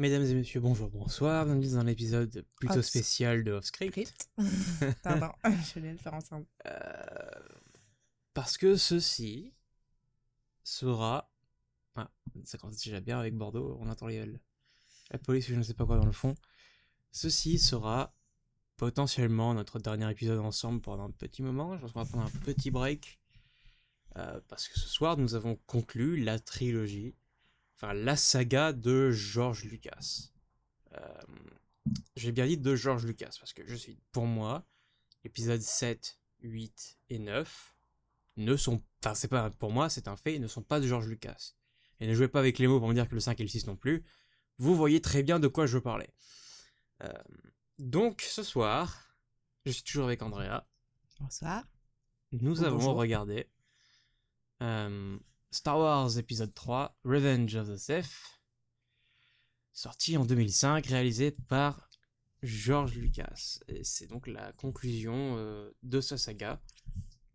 Mesdames et messieurs, bonjour, bonsoir. Bienvenue dans l'épisode plutôt spécial de Offscript. Script. Pardon, je vais le faire ensemble. Euh, parce que ceci sera. Ah, ça commence déjà bien avec Bordeaux, on entend les, la police ou je ne sais pas quoi dans le fond. Ceci sera potentiellement notre dernier épisode ensemble pendant un petit moment. Je pense qu'on va prendre un petit break. euh, parce que ce soir, nous avons conclu la trilogie, enfin la saga de George Lucas. Euh, J'ai bien dit de George Lucas, parce que je suis, pour moi, épisodes 7, 8 et 9 ne sont enfin c'est pas pour moi c'est un fait ils ne sont pas de George Lucas et ne jouez pas avec les mots pour me dire que le 5 et le 6 non plus vous voyez très bien de quoi je parlais Euh, donc ce soir je suis toujours avec Andrea Bonsoir. nous Oh, avons bonjour. regardé euh, Star Wars épisode 3 Revenge of the Sith sorti en 2005 réalisé par George Lucas et c'est donc la conclusion euh, de sa saga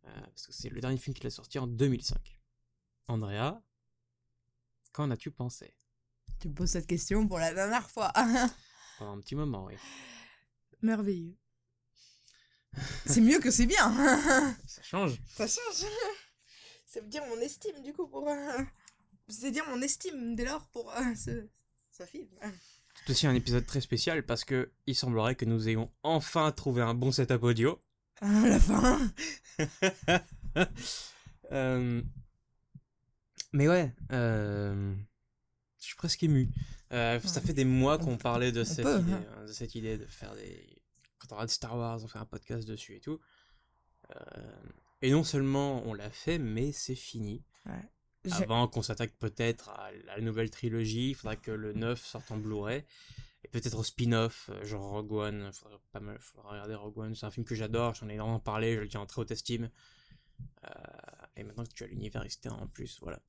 euh, parce que c'est le dernier film qu'il a sorti en 2005 Andrea qu'en as-tu pensé? Tu me poses cette question pour la dernière fois. pendant un petit moment oui Merveilleux. C'est mieux que c'est bien. ça change Ça change. Ça veut dire mon estime, du coup, pour. euh, C'est dire mon estime, dès lors, pour euh, ce... ce film. C'est aussi un épisode très spécial parce que il semblerait que nous ayons enfin trouvé un bon setup audio À la fin. Euh, Mais ouais, euh, je suis presque ému. Ça fait des mois On qu'on parlait de cette, peut, idée, hein. hein, de cette idée de faire des... Quand on regarde Star Wars, on fait un podcast dessus et tout. Euh, Et non seulement on l'a fait, mais c'est fini. J'ai- Avant qu'on s'attaque peut-être à la nouvelle trilogie, il faudra que le 9 sorte en Blu-ray. Et peut-être au spin-off, euh, genre Rogue One. Faudra pas mal, faudra regarder Rogue One. C'est un film que j'adore, j'en ai énormément parlé, je le tiens en très haute estime. Euh, et maintenant que tu as l'univers externe en plus, voilà.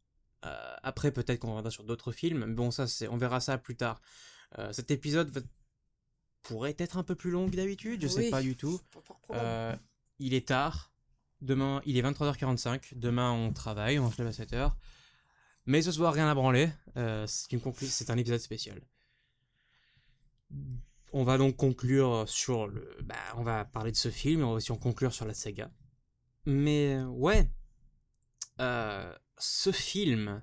Euh, après, peut-être qu'on reviendra sur d'autres films. Mais bon, ça, c'est, on verra ça plus tard. Euh, cet épisode va- pourrait être un peu plus long que d'habitude, je sais Oui. pas du tout. Il est tard. Demain, il est 23h45. Demain, on travaille, on se lève à 7h. Mais ce soir, rien à branler. Euh, c'est une c'est un épisode spécial. On va donc conclure sur le. Bah, on va parler de ce film, et on va aussi en conclure sur la saga. Mais euh, ouais, Euh, ce film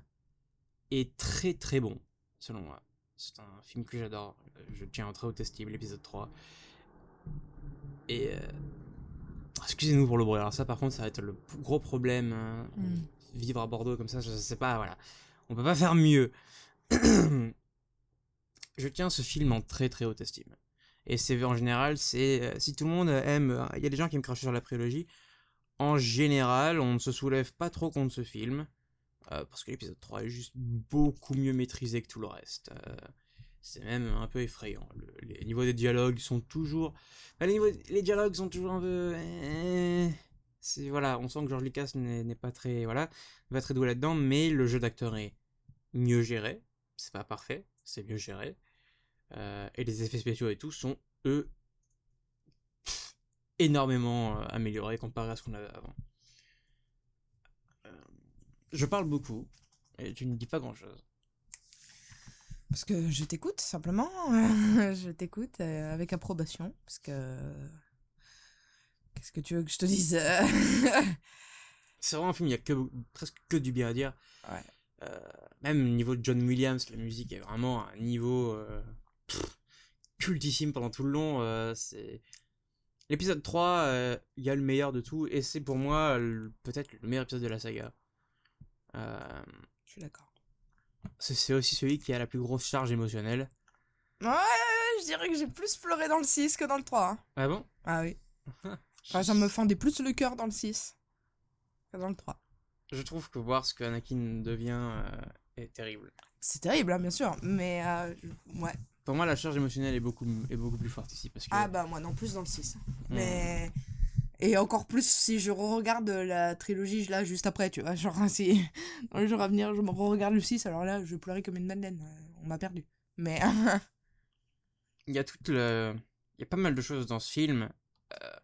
est très très bon, selon moi. C'est un film que j'adore. Je tiens en très haute estime, l'épisode 3. Et excusez-nous pour le bruit. Alors ça, par contre, ça va être le gros problème. hein. Mm. Vivre à Bordeaux comme ça, je sais pas. Voilà, on peut pas faire mieux. je tiens ce film en très très haute estime. Et c'est en général, c'est euh, si tout le monde aime, euh, il y a des gens qui me crachent sur la prélogie. En général, on ne se soulève pas trop contre ce film. euh, parce que l'épisode 3 est juste beaucoup mieux maîtrisé que tout le reste. Euh, c'est même un peu effrayant. Le- les niveaux des dialogues sont toujours. les, niveaux- les dialogues sont toujours un peu. eh, C'est voilà, on sent que George Lucas n'est pas très voilà, très doué là-dedans, mais le jeu d'acteur est mieux géré. C'est pas parfait, c'est mieux géré. Euh, et les effets spéciaux et tout sont eux énormément euh, améliorés comparé à ce qu'on avait avant. Euh, je parle beaucoup et tu ne dis pas grand-chose. Parce que je t'écoute, simplement. je t'écoute euh, avec approbation. Parce que. Qu'est-ce que tu veux que je te dise? C'est vraiment un film, il y a que, presque que du bien à dire. Ouais. Euh, même au niveau de John Williams, la musique est vraiment à un niveau euh, pff, cultissime pendant tout le long. euh, c'est L'épisode 3, euh, il y a le meilleur de tout, et c'est pour moi peut-être le meilleur épisode de la saga. Euh, Je suis d'accord. C'est aussi celui qui a la plus grosse charge émotionnelle. Ouais, je dirais que j'ai plus pleuré dans le 6 que dans le 3. hein. Ah bon? Ah oui. Enfin, ça me fendait plus le cœur dans le 6 que dans le 3. Je trouve que voir ce que Anakin devient euh, est terrible. C'est terrible, hein, bien sûr, mais euh, ouais. Pour moi, la charge émotionnelle est beaucoup, est beaucoup plus forte ici. Parce que, Ah bah moi non plus dans le 6. Hmm. Mais et encore plus si je regarde la trilogie là juste après, tu vois, genre si dans les jours à venir je me regarde le 6, alors là je pleurais comme une madeleine, euh, on m'a perdu. Mais il y a toute le... il y a pas mal de choses dans ce film. euh,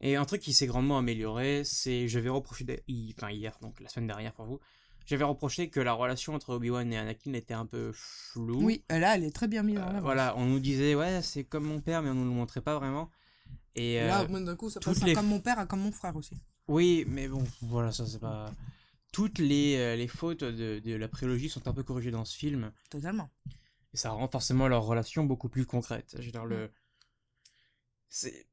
Et un truc qui s'est grandement amélioré, c'est je vais reprocher, hi- enfin hier, donc la semaine dernière pour vous, j'avais reproché que la relation entre Obi-Wan et Anakin était un peu floue. Oui, là, elle est très bien mise en Euh, voilà, on nous disait, ouais, c'est comme mon père, mais on nous le montrait pas vraiment. Et là, euh, moi, d'un coup, ça passe les- comme mon père à comme mon frère aussi. oui, mais bon, voilà, ça c'est pas. Toutes les, euh, les fautes de, de la prélogie sont un peu corrigées dans ce film. Totalement. Et ça rend forcément leur relation beaucoup plus concrète. Je veux dire, le. C'est.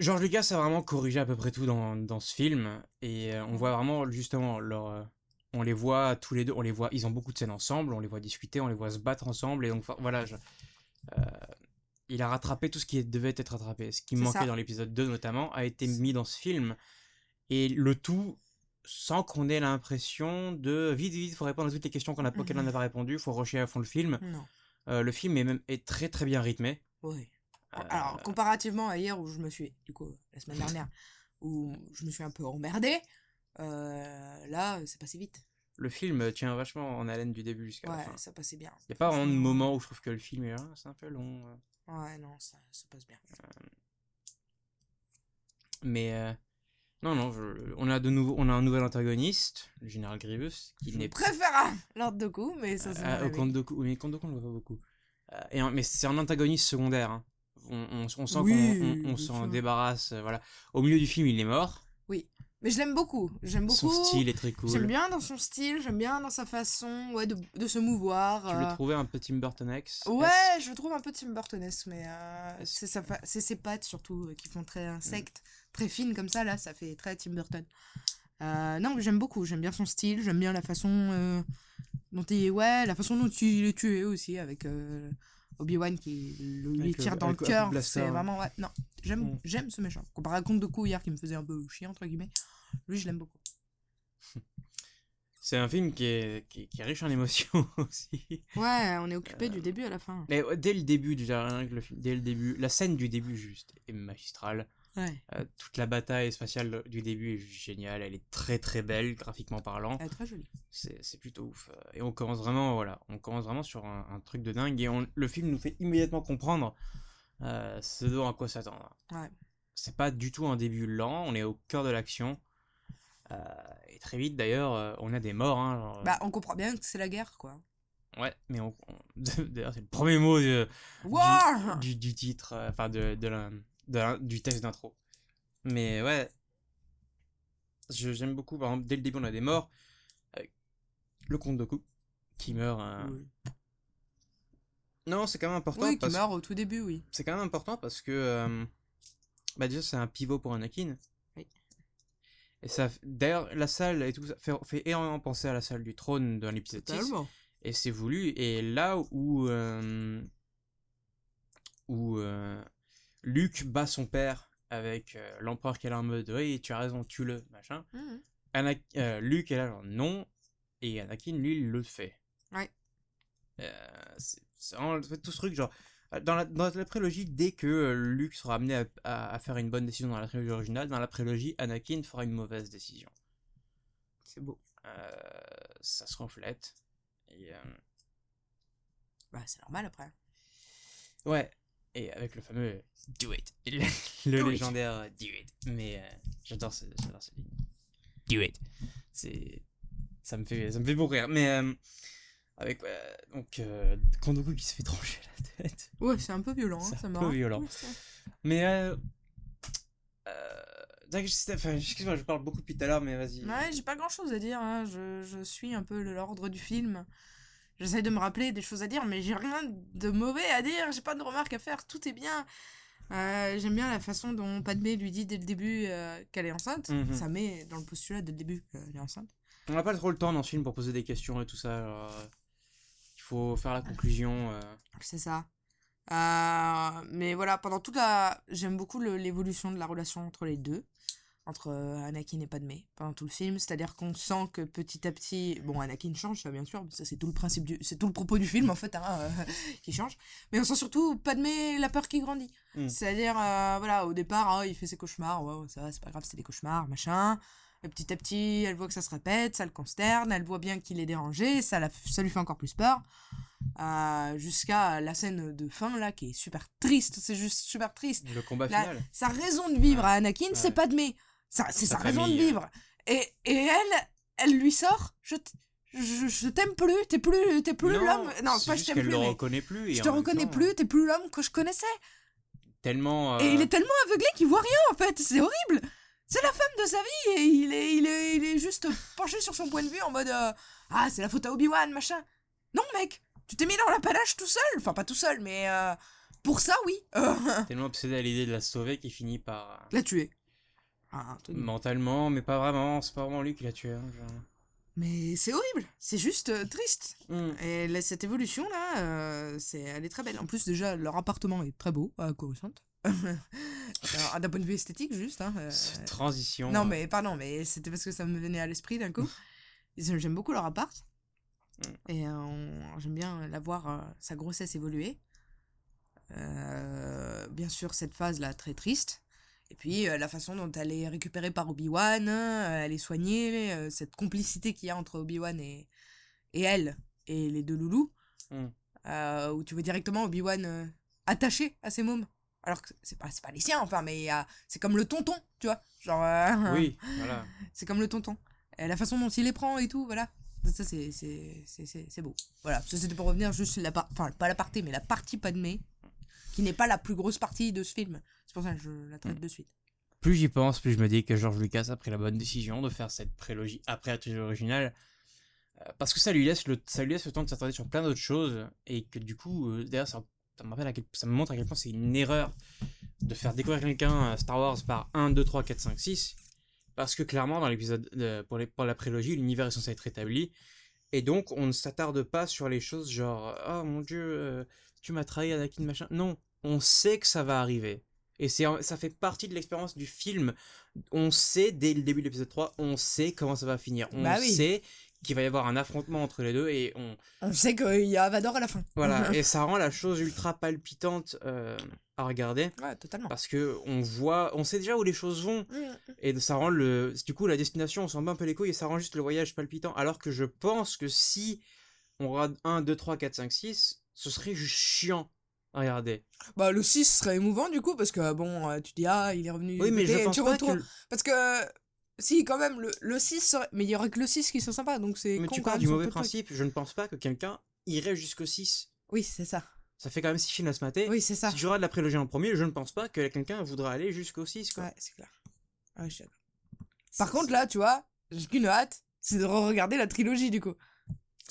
George Lucas a vraiment corrigé à peu près tout dans, dans ce film. Et euh, on voit vraiment, justement, leur. euh, on les voit tous les deux, on les voit, ils ont beaucoup de scènes ensemble, on les voit discuter, on les voit se battre ensemble. Et donc, voilà, je- euh, il a rattrapé tout ce qui devait être rattrapé. Ce qui manquait ça. dans l'épisode 2, notamment, a été mis dans ce film. Et le tout sans qu'on ait l'impression de vite, vite, faut répondre à toutes les questions qu'on a, auxquelles on Mhm. n'a pas répondu, faut rusher à fond le film. Non. Euh, le film est même est très très bien rythmé. Oui. Euh, Alors, comparativement à hier où je me suis, du coup, la semaine dernière, où je me suis un peu emmerdé, euh, là, c'est passé vite. le film tient vachement en haleine du début jusqu'à la Ouais, fin. ça passait bien. Il n'y a pas vraiment de moment où je trouve que le film est, ah, c'est un peu long. Euh. Ouais, non, ça, ça passe bien. Mais euh, non, non, je- on a de nouveau, on a un nouvel antagoniste, le général Grievous, qui n'est préfère à Lord Doku, mais ça, c'est Euh. Count Dooku. Oui, mais Count Dooku, on le voit pas beaucoup. Euh, et un- mais c'est un antagoniste secondaire. hein. On, on- on sent Oui, qu'on on- s'en débarrasse. euh, voilà. Au milieu du film, il est mort. Mais je l'aime beaucoup. J'aime beaucoup. Son style est très cool. J'aime bien dans son style, j'aime bien dans sa façon ouais, de, de se mouvoir. Tu le euh, trouvais un peu Tim Burton-ex Ouais, je le trouve un peu Tim Burtonesque, mais euh, c'est ses pattes surtout euh, qui font très insectes, très fines comme ça, là, ça fait très Tim Burton. Euh, non, mais j'aime beaucoup, j'aime bien son style, j'aime bien la façon euh, dont il est, ouais, la façon dont il est tué aussi avec Obi-Wan qui le- lui tire dans le cœur, c'est vraiment, ouais, non, j'aime Mm. j'aime ce méchant. Comparé à Compte de Coup hier qui me faisait un peu chier, entre guillemets, lui je l'aime beaucoup. C'est un film qui est, qui, qui est riche en émotions aussi. Ouais, on est occupé Euh, du début à la fin. Mais dès le début, déjà, rien que le film, dès le début, la scène du début juste est magistrale. Ouais, Euh, toute la bataille spatiale du début est géniale. Elle est très très belle, graphiquement parlant. elle est très jolie. C'est plutôt ouf. Et on commence vraiment, voilà, on commence vraiment sur un, un truc de dingue. Et on, le film nous fait immédiatement comprendre euh, ce dont à quoi s'attendre. Ouais. C'est pas du tout un début lent, on est au cœur de l'action. Euh, et très vite d'ailleurs, on a des morts. Hein, genre, Bah, on comprend bien que c'est la guerre, quoi. Ouais, mais on, on- d'ailleurs, c'est le premier mot de- du, du titre, enfin de, de la, de du texte d'intro. Mais ouais, je- j'aime beaucoup. Par exemple, dès le début, on a des morts. Avec le comte de coup qui meurt. euh, Oui, Non, c'est quand même important. Oui, qui parce... meurt au tout début, oui. C'est quand même important parce que. euh, Bah, déjà, c'est un pivot pour Anakin. Oui. Et ça. D'ailleurs, la salle et tout ça fait, fait énormément penser à la salle du trône dans l'épisode 6. Et c'est voulu. Et là où. euh, où. Luke bat son père avec euh, l'empereur qui est là en mode Oui, tu as raison, tue-le, machin. Mhm. Ana- euh, Luke est là, genre non. Et Anakin, lui, il le fait. Ouais. Euh, c'est fait tout ce truc, genre. Dans la, dans la prélogie, dès que euh, Luke sera amené à, à- à faire une bonne décision dans la trilogie originale, dans la prélogie, Anakin fera une mauvaise décision. C'est beau. Ça se reflète. Et, Bah, c'est normal après. ouais. Et avec le fameux Do it. Le, le Do it. légendaire euh, Do it. Mais euh, j'adore ce, j'adore ce ligne. Do it. C'est. Ça me fait, ça me fait beaucoup rire. Mais. euh, avec. euh, donc. Euh, Kondoku qui se fait trancher la tête. Ouais, c'est un peu violent, hein, C'est ça un me peu violent. Mais. Euh, euh, enfin, excuse-moi, je parle beaucoup depuis tout à l'heure, mais vas-y. Ouais, j'ai pas grand chose à dire. hein. Je, je suis un peu l'ordre du film. J'essaie de me rappeler des choses à dire, mais j'ai rien de mauvais à dire. J'ai pas de remarques à faire. Tout est bien. Euh, J'aime bien la façon dont Padmé lui dit dès le début euh, qu'elle est enceinte. Mhm. Ça met dans le postulat dès le début qu'elle est enceinte. On n'a pas trop le temps dans ce film pour poser des questions et tout ça. alors, euh, il faut faire la conclusion. C'est ça. Mais voilà, pendant toute la. J'aime beaucoup l'évolution de la relation entre les deux, entre euh, Anakin et Padmé, pendant tout le film. C'est-à-dire qu'on sent que petit à petit. Bon, Anakin change, ça bien sûr, ça c'est tout le principe du. C'est tout le propos du film en fait, hein, euh, qui change. Mais on sent surtout Padmé, la peur qui grandit. Mm. C'est-à-dire, euh, voilà, au départ, hein, il fait ses cauchemars, ouais, ouais, ça va, c'est pas grave, c'est des cauchemars, machin. Et petit à petit, elle voit que ça se répète, ça le consterne, elle voit bien qu'il est dérangé, ça, la, ça lui fait encore plus peur. Euh, jusqu'à la scène de fin là qui est super triste c'est juste super triste Le combat La- final. sa raison de vivre Ouais. à Anakin c'est. Padmé ça c'est Sa sa, raison de vivre et, et elle elle lui sort je, je, je t'aime plus, t'es plus, t'es plus l'homme. Non, pas je t'aime plus, le mais reconnaît plus. et je te reconnais temps, plus, t'es plus l'homme que je connaissais. Tellement. Et euh, il est tellement aveuglé qu'il voit rien en fait, c'est horrible. C'est la femme de sa vie et il est, il est, il est juste penché sur son point de vue en mode euh, Ah, c'est la faute à Obi-Wan, machin. Non, mec, tu t'es mis dans la panache tout seul. Enfin, pas tout seul, mais euh, pour ça, oui. Euh, Tellement obsédé à l'idée de la sauver qu'il finit par. euh, la tuer. Ah, un truc- Mentalement, mais pas vraiment. C'est pas vraiment lui qui l'a tué. hein, genre. Mais c'est horrible, c'est juste euh, triste. Hmm. Et là, cette évolution là, euh, c'est, elle est très belle. En plus, déjà, leur appartement est très beau à Coruscant. Alors, D'un point de vue esthétique, juste. Hein, euh, Cette transition. Non, mais pardon, mais c'était parce que ça me venait à l'esprit d'un coup. J'aime beaucoup leur appart. Mm. Et j'aime bien la voir, sa grossesse évoluer. Bien sûr, cette phase-là, très triste. Et puis, euh, la façon dont elle est récupérée par Obi-Wan, euh, elle est soignée, euh, cette complicité qu'il y a entre Obi-Wan et, et elle, et les deux loulous. Mm. Euh, où tu vois directement Obi-Wan attaché à ses mômes. Alors que c'est pas, pas les siens, enfin, mais c'est comme le tonton, tu vois. Genre, Oui, voilà. c'est comme le tonton. Et la façon dont il les prend et tout, voilà. Ça, c'est, beau. Voilà, ça c'était pour revenir juste sur la partie, enfin pas la partie, mais la partie Padmé, qui n'est pas la plus grosse partie de ce film. C'est pour ça que je la traite de suite. Plus j'y pense, plus je me dis que George Lucas a pris la bonne décision de faire cette prélogie après la trilogie originale. Euh, Parce que ça lui laisse le, ça lui laisse le temps de s'attarder sur plein d'autres choses. Et que du coup, euh, d'ailleurs, ça, ça, me rappelle à quel- ça me montre à quel point c'est une erreur de faire découvrir quelqu'un à Star Wars par 1, 2, 3, 4, 5, 6. Parce que clairement, dans l'épisode, pour, les, pour la prélogie, l'univers est censé être établi. Et donc, on ne s'attarde pas sur les choses genre, oh mon dieu, euh, tu m'as trahi, Anakin, machin. Non, on sait que ça va arriver. Et c'est, ça fait partie de l'expérience du film. On sait, dès le début de l'épisode 3, on sait comment ça va finir. On Bah oui. sait qu'il va y avoir un affrontement entre les deux et on, On sait qu'il y a Vador à la fin. voilà. et ça rend la chose ultra palpitante euh, à regarder. Ouais, totalement. Parce que on voit, on sait déjà où les choses vont. Mm. Et ça rend le. Du coup, la destination, on s'en bat un peu les couilles et ça rend juste le voyage palpitant. Alors que je pense que si on regarde 1, 2, 3, 4, 5, 6, ce serait juste chiant à regarder. Bah, le 6 serait émouvant du coup, parce que bon, euh, tu dis, ah, il est revenu. Oui, mais je pense tu pas retrouves- que. Parce que, si, quand même, le, le 6 serait. Mais il y aurait que le 6 qui serait sympa, donc c'est. Mais tu même du mauvais de principe. Je ne pense pas que quelqu'un irait jusqu'au 6. Oui, c'est ça. Ça fait quand même 6 films à se mater. Oui, c'est ça. Si tu regardes la prélogie en premier, je ne pense pas que quelqu'un voudra aller jusqu'au 6. Quoi. Ouais, c'est clair. Ouais, je suis d'accord. Par contre, là, tu vois, j'ai qu'une hâte, c'est de re-regarder la trilogie du coup.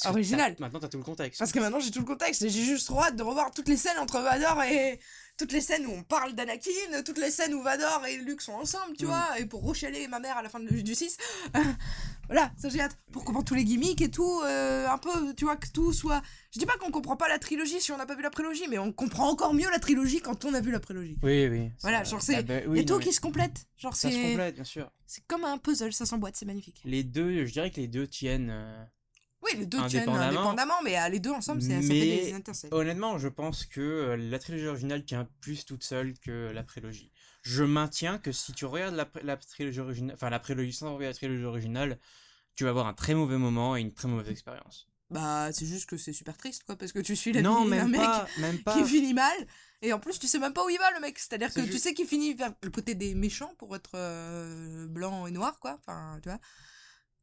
Original. Maintenant, t'as tout le contexte. Parce que maintenant j'ai tout le contexte et j'ai juste trop hâte de revoir toutes les scènes entre Vador et. Toutes les scènes où on parle d'Anakin, toutes les scènes où Vador et Luke sont ensemble, tu Mm. vois, et pour rochaler ma mère à la fin de- du 6. voilà, ça j'ai hâte. Pour comprendre tous les gimmicks et tout, euh, un peu, tu vois, que tout soit. Je dis pas qu'on comprend pas la trilogie si on n'a pas vu la prélogie, mais on comprend encore mieux la trilogie quand on a vu la prélogie. Oui, oui. Voilà, genre, c'est- ah bah oui, non, tout mais qui se complète. Genre, Ça se complète, bien sûr. C'est comme un puzzle, ça s'emboîte, c'est magnifique. Les deux, je dirais que les deux tiennent. euh, Oui, les deux tiennent Indépendamment. indépendamment, mais euh, les deux ensemble, c'est ça fait des. Honnêtement, je pense que euh, la trilogie originale tient plus toute seule que la prélogie. Je maintiens que si tu regardes la, la trilogie originale, enfin la prélogie sans regarder la trilogie originale, tu vas avoir un très mauvais moment et une très mauvaise expérience. Bah, c'est juste que c'est super triste, quoi, parce que tu suis la Non, vie d'un même mec pas, même pas. qui finit mal, et en plus, tu sais même pas où il va, le mec. C'est-à-dire que tu sais qu'il finit vers le côté des méchants pour être euh, blanc et noir, quoi. Enfin, tu vois.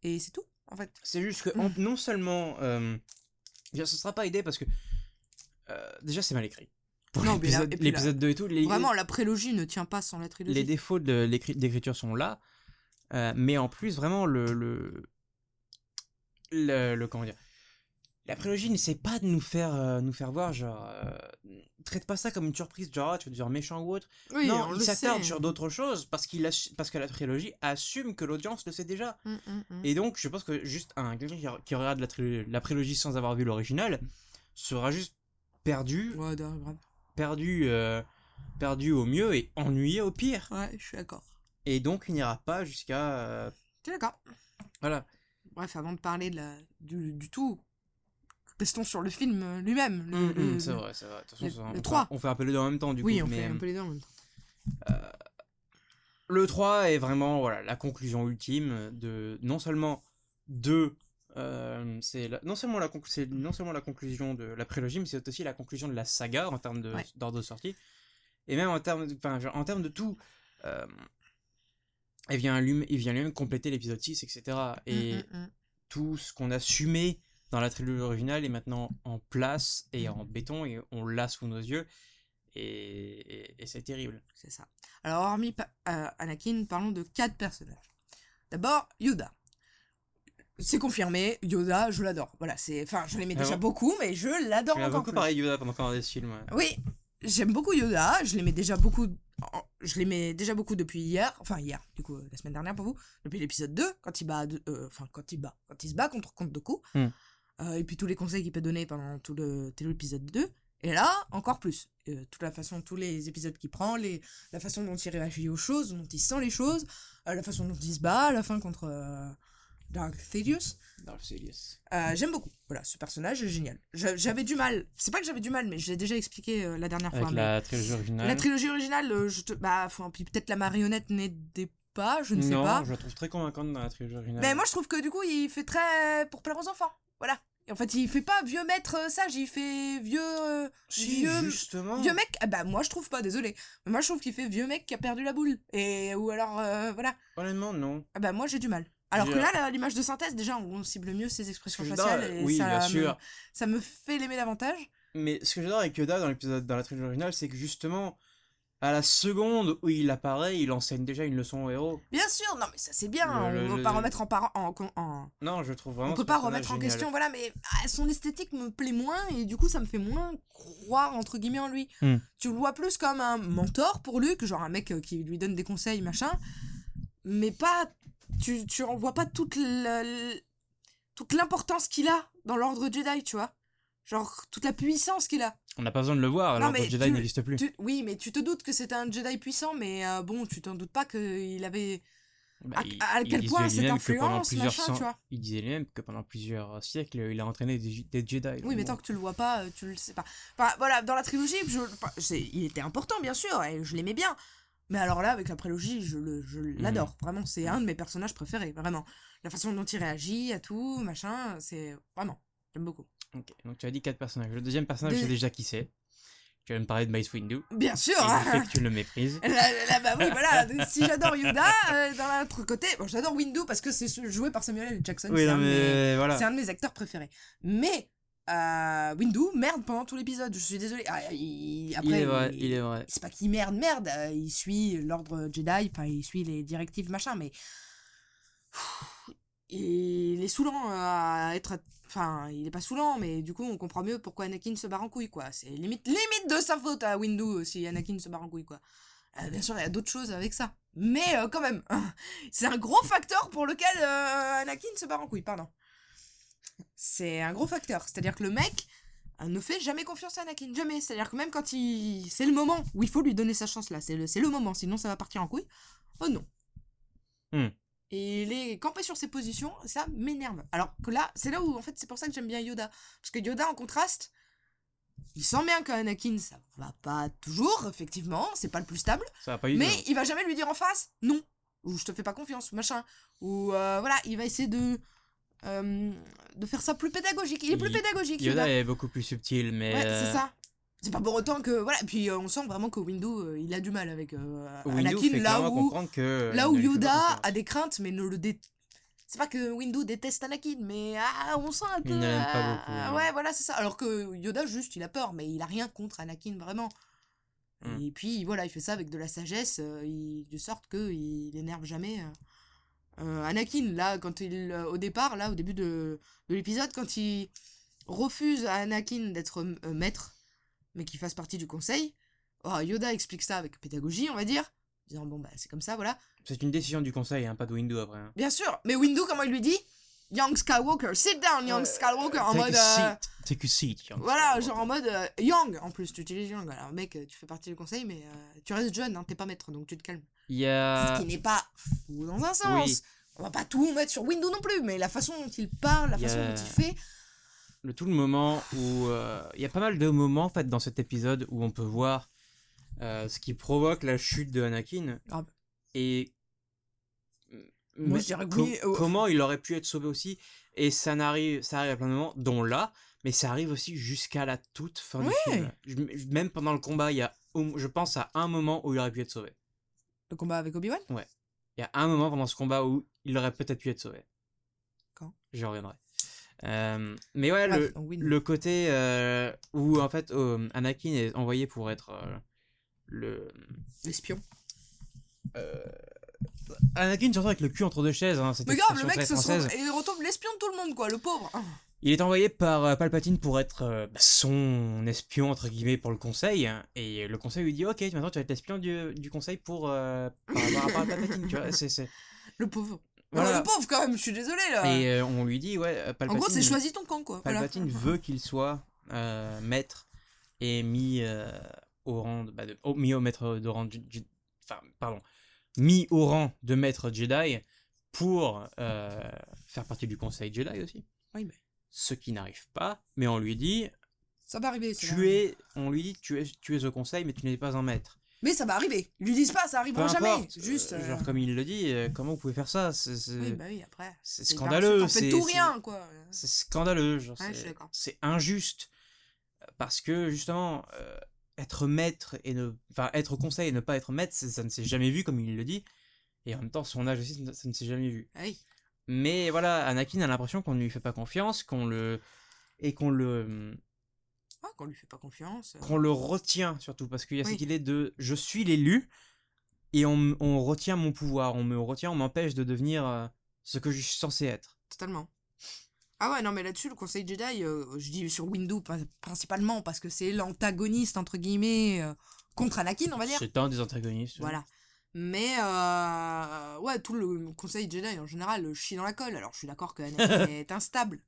Et c'est tout, en fait. C'est juste que en- non seulement, euh, déjà, ce sera pas aidé parce que euh, déjà c'est mal écrit. Pour Non, mais là- l'épisode et puis là, l'épisode 2 et tout, les, Vraiment, la prélogie ne tient pas sans la trilogie. les défauts de l'écri- d'écriture sont là, euh, mais en plus vraiment le le, le, le- comment dire, la prélogie n'essaie pas de nous faire euh, nous faire voir genre traite pas ça comme une surprise genre ah, tu vas devenir méchant ou autre. Oui, non, on il s'attarde sur d'autres choses parce qu'il parce que la trilogie assume que l'audience le sait déjà. Mm, mm, mm. Et donc, je pense que juste un quelqu'un qui, regarde la, tri- la prélogie sans avoir vu l'original sera juste perdu, Ouais, perdu, euh, perdu au mieux et ennuyé au pire. Ouais, je suis d'accord. Et donc, il n'ira pas jusqu'à. euh, Tu es d'accord. voilà. Bref, avant de parler de la, du, du tout, restons sur le film euh, lui-même. le- le- c'est vrai, c'est vrai. De toute façon, le- on, fait, trois. on fait un peu les deux en même temps, du Oui, coup. on mais, fait un euh, peu les deux en même temps. Le 3 est vraiment voilà, la conclusion ultime de non seulement de. euh, c'est la- non seulement la non seulement la conclusion de la prélogie mais c'est aussi la conclusion de la saga en termes de Ouais. d'ordre de sortie et même en termes de, enfin, en termes de tout euh, il vient lui- lui-même compléter l'épisode 6, etc. Et Mm, mm, mm. tout ce qu'on a sumé dans la trilogie originale est maintenant en place et en béton et on l'a sous nos yeux. Et, et- et c'est terrible. C'est ça. Alors, hormis euh, Anakin, parlons de quatre personnages. D'abord, Yoda. C'est confirmé, Yoda, je l'adore. Voilà, c'est. Enfin, je l'aimais Ah déjà bon beaucoup, mais je l'adore encore beaucoup plus. parlé de Yoda pendant qu'on regardait ce film. ouais. Oui, j'aime beaucoup Yoda. Je l'aimais déjà beaucoup. Je l'aimais déjà beaucoup depuis hier. Enfin, hier, du coup, la semaine dernière pour vous. Depuis l'épisode 2, quand il bat. euh, Enfin, quand il bat. Quand il se bat contre Comte Dooku. Hmm. Euh, et puis tous les conseils qu'il peut donner pendant tout le tout l'épisode 2. Et là, encore plus. Euh, toute la façon, tous les épisodes qu'il prend, les, la façon dont il réagit aux choses, dont il sent les choses, euh, la façon dont il se bat à la fin contre euh, Dark Thaddeus. Darth Sidious. Euh, J'aime beaucoup. Voilà, ce personnage est génial. J'a- J'avais du mal. C'est pas que j'avais du mal, mais je l'ai déjà expliqué euh, la dernière Avec fois. mais- la trilogie originale. la trilogie originale, euh, je te... bah, puis peut-être la marionnette n'aidait pas, je ne sais non, pas. je la trouve très convaincante dans la trilogie originale. Mais moi, je trouve que du coup, il fait très pour plaire aux enfants. Voilà. Et en fait, il fait pas vieux maître euh, sage, il fait vieux. euh, si, vieux, justement. vieux mec. Ah bah, moi, je trouve pas, désolé. Mais moi, je trouve qu'il fait vieux mec qui a perdu la boule. Et ou alors, euh, voilà. Honnêtement, non. Ah bah, moi, j'ai du mal. Alors que là, l'image de synthèse, déjà, on cible mieux ses expressions j'adore, faciales. Et oui, ça bien me- sûr. ça me fait l'aimer davantage. Mais ce que j'adore avec Yoda dans l'épisode dans la trilogie originale, c'est que justement, à la seconde où il apparaît, il enseigne déjà une leçon au héros. Bien sûr, non, mais ça c'est bien. Le- on le- va pas remettre en, par- en, en, Non, je trouve vraiment. on peut pas remettre en question, voilà, mais ah, son esthétique me plaît moins et du coup ça me fait moins croire entre guillemets en lui. Hmm. Tu le vois plus comme un mentor pour Luke, genre un mec euh, qui lui donne des conseils, machin, mais pas. Tu, tu en vois pas toute toute l'importance qu'il a dans l'ordre Jedi, tu vois. Genre toute la puissance qu'il a. On n'a pas besoin de le voir, Non, alors que mais Jedi n'existe plus. Tu- oui, mais tu te doutes que c'était un Jedi puissant, mais euh, bon, tu t'en doutes pas qu'il avait. Bah, à- il- à il quel point cette que influence, machin, cent- tu vois. Il disait lui-même que pendant plusieurs siècles, il a entraîné des, des Jedi. Oui, mais tant que tu le vois pas, euh, tu le sais pas. Enfin, voilà, dans la trilogie, je, il était important, bien sûr, et je l'aimais bien. Mais alors là, avec la prélogie, je je l'adore. Vraiment, c'est un de mes personnages préférés, vraiment. La façon dont il réagit à tout, machin, c'est vraiment. J'aime beaucoup. Ok, Donc tu as dit quatre personnages. Le deuxième personnage, je sais déjà qui c'est? Tu vas me parler de Mace Windu. Bien sûr Et hein. le fait que tu le méprises. Là, là, bah oui, voilà, si j'adore Yoda, euh, dans l'autre côté, bon, j'adore Windu parce que c'est joué par Samuel L. Jackson. Oui, c'est non, un mes- mais voilà. C'est un de mes acteurs préférés. Mais euh, Windu merde pendant tout l'épisode. Je suis désolée. Ah, il, après, il est vrai, il est vrai. C'est pas qu'il merde, merde. euh, il suit l'ordre Jedi, enfin, il suit les directives, machin, mais. Il est saoulant à être. Enfin, il est pas saoulant, mais du coup, on comprend mieux pourquoi Anakin se barre en couille, quoi. C'est limite, limite de sa faute à Windu si Anakin se barre en couille, quoi. Euh, bien sûr, il y a d'autres choses avec ça. Mais euh, quand même, c'est un gros facteur pour lequel euh, Anakin se barre en couille, pardon. C'est un gros facteur. C'est-à-dire que le mec ne fait jamais confiance à Anakin. Jamais. C'est-à-dire que même quand il. C'est le moment où il faut lui donner sa chance là. C'est le, le moment. Sinon, ça va partir en couille. Oh non. Hmm. Et il est campé sur ses positions, ça m'énerve. Alors que là, c'est là où, en fait, c'est pour ça que j'aime bien Yoda. Parce que Yoda, en contraste, il sent bien qu'Anakin, ça va pas toujours, effectivement, c'est pas le plus stable. Ça va pas Mais tout. il va jamais lui dire en face non ou je te fais pas confiance machin ou euh, voilà il va essayer de euh, de faire ça plus pédagogique il est plus pédagogique Yoda Yoda. est beaucoup plus subtil, mais. ouais euh, c'est ça c'est pas pour autant que voilà puis euh, on sent vraiment que Windu euh, il a du mal avec euh, Anakin là où que, là où Yoda a des craintes mais ne le dé c'est pas que Windu déteste Anakin mais ah, on sent un peu Il pas beaucoup, hein. ouais voilà c'est ça alors que Yoda juste il a peur mais il a rien contre Anakin vraiment Hmm. et puis voilà, il fait ça avec de la sagesse, il- de sorte que il énerve jamais Anakin. Là, quand il, au départ, là, au début de, de l'épisode, quand il refuse à Anakin d'être maître, mais qu'il fasse partie du conseil, oh, Yoda explique ça avec pédagogie, on va dire, en disant bon bah c'est comme ça, voilà. C'est une décision du conseil, hein, pas de Windu après. hein. Bien sûr, mais Windu, comment il lui dit? Young Skywalker, sit down, Young Skywalker, en Take mode. a euh, seat. Take a seat. young Voilà, Skywalker. genre en mode euh, young en plus, tu utilises young. Alors mec, tu fais partie du conseil, mais euh, tu restes jeune, hein, t'es pas maître, donc tu te calmes. Il y a. Ce qui n'est pas fou dans un sens. Oui. On va pas tout mettre sur Windows non plus, mais la façon dont il parle, la façon dont il fait. Le tout le moment où euh, il y a pas mal de moments en fait dans cet épisode où on peut voir euh, ce qui provoque la chute de Anakin. Ah. Et Moi, mais je dirais que co- oui, euh, comment il aurait pu être sauvé aussi. Et ça n'arrive ça arrive à plein de moments dont là mais ça arrive aussi jusqu'à la toute fin du film. Même pendant le combat il y a je pense à un moment où il aurait pu être sauvé. Le combat avec Obi-Wan? Il y a un moment pendant ce combat où il aurait peut-être pu être sauvé. Quand? J'y reviendrai. Euh, mais ouais, Bref, le, le côté euh, où en fait euh, Anakin est envoyé pour être le. L'espion. Anakin surtout avec le cul entre deux chaises. Hein, Mais grave, le mec se sauve et il retrouve l'espion de tout le monde, quoi, le pauvre. Il est envoyé par Palpatine pour être bah, son espion, entre guillemets, pour le conseil. Et le conseil lui dit Ok, maintenant tu vas être l'espion du, du conseil pour, par rapport à Palpatine. tu vois, c'est- Le pauvre. Voilà. Le pauvre, quand même, je suis désolé, là. Et euh, on lui dit Ouais, euh, en Palpatine, gros, c'est choisis ton camp, quoi. Voilà. Palpatine veut qu'il soit euh, maître et mis euh, au rang de, bah, de- oh, mis au maître de rang de, enfin pardon mis au rang de maître Jedi pour faire partie du Conseil Jedi aussi Oui, mais ce qui n'arrive pas mais on lui dit ça va arriver. ça va tu arriver. es on lui dit tu es tu es au Conseil mais tu n'es pas un maître Mais ça va arriver. Ils lui disent pas, ça peu arrivera jamais. C'est juste. euh, euh, genre comme il le dit euh, comment vous pouvez faire ça? C'est c'est- Oui, bah oui, après. c'est c'est scandaleux T'en fais c'est tout c'est- rien, quoi. c'est scandaleux genre, Ouais, je c'est- suis d'accord. c'est injuste parce que justement euh, être maître et ne enfin être au conseil et ne pas être maître c'est- ça ne s'est jamais vu comme il le dit et en même temps son âge aussi ça ne- ça ne s'est jamais vu Ah oui. mais voilà Anakin a l'impression qu'on ne lui fait pas confiance qu'on le et qu'on le Ah, qu'on lui fait pas confiance. euh. qu'on le retient surtout parce qu'il y a Oui. cette idée de je suis l'élu et on, on retient mon pouvoir on me retient on m'empêche de devenir euh, ce que je suis censé être Totalement. Ah ouais, non, mais là-dessus, le Conseil Jedi, euh, je dis sur Windu prin- principalement parce que c'est l'antagoniste, entre guillemets, euh, contre Anakin, on va dire. c'est un des antagonistes Voilà. Mais, euh, ouais, tout le Conseil Jedi en général chie dans la colle. Alors, je suis d'accord que Anakin est instable.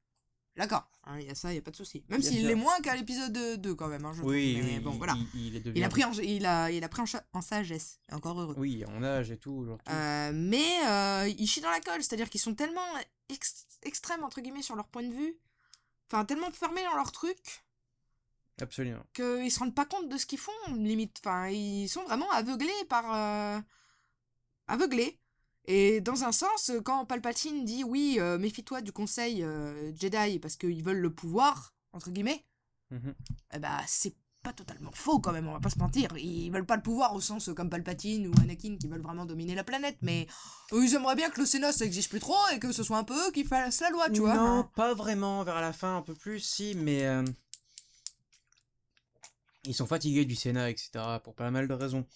D'accord, hein, il y a ça, il y a pas de souci. Même s'il l'est moins qu'à l'épisode 2, quand même. Hein, je oui trouve. Mais oui bon, il, voilà. il, il est devenu Il a pris en, il a, il a pris en, sagesse. Encore heureux. Oui, en âge et tout. Genre tout. Euh, mais euh, ils chient dans la colle, c'est-à-dire qu'ils sont tellement ex- extrêmes, entre guillemets, sur leur point de vue, enfin, tellement fermés dans leur truc, Absolument. qu'ils se rendent pas compte de ce qu'ils font, limite. Enfin, ils sont vraiment aveuglés par. euh, aveuglés. Et dans un sens, quand Palpatine dit oui, euh, méfie-toi du conseil euh, Jedi parce qu'ils veulent le pouvoir, entre guillemets, Mhm. eh bah, c'est pas totalement faux quand même, on va pas se mentir. Ils veulent pas le pouvoir au sens euh, comme Palpatine ou Anakin qui veulent vraiment dominer la planète, mais ils aimeraient bien que le Sénat ça existe plus trop et que ce soit un peu eux qui fassent la loi, tu vois. Non, pas vraiment. Vers la fin, un peu plus, si, mais. euh, Ils sont fatigués du Sénat, etc. Pour pas mal de raisons.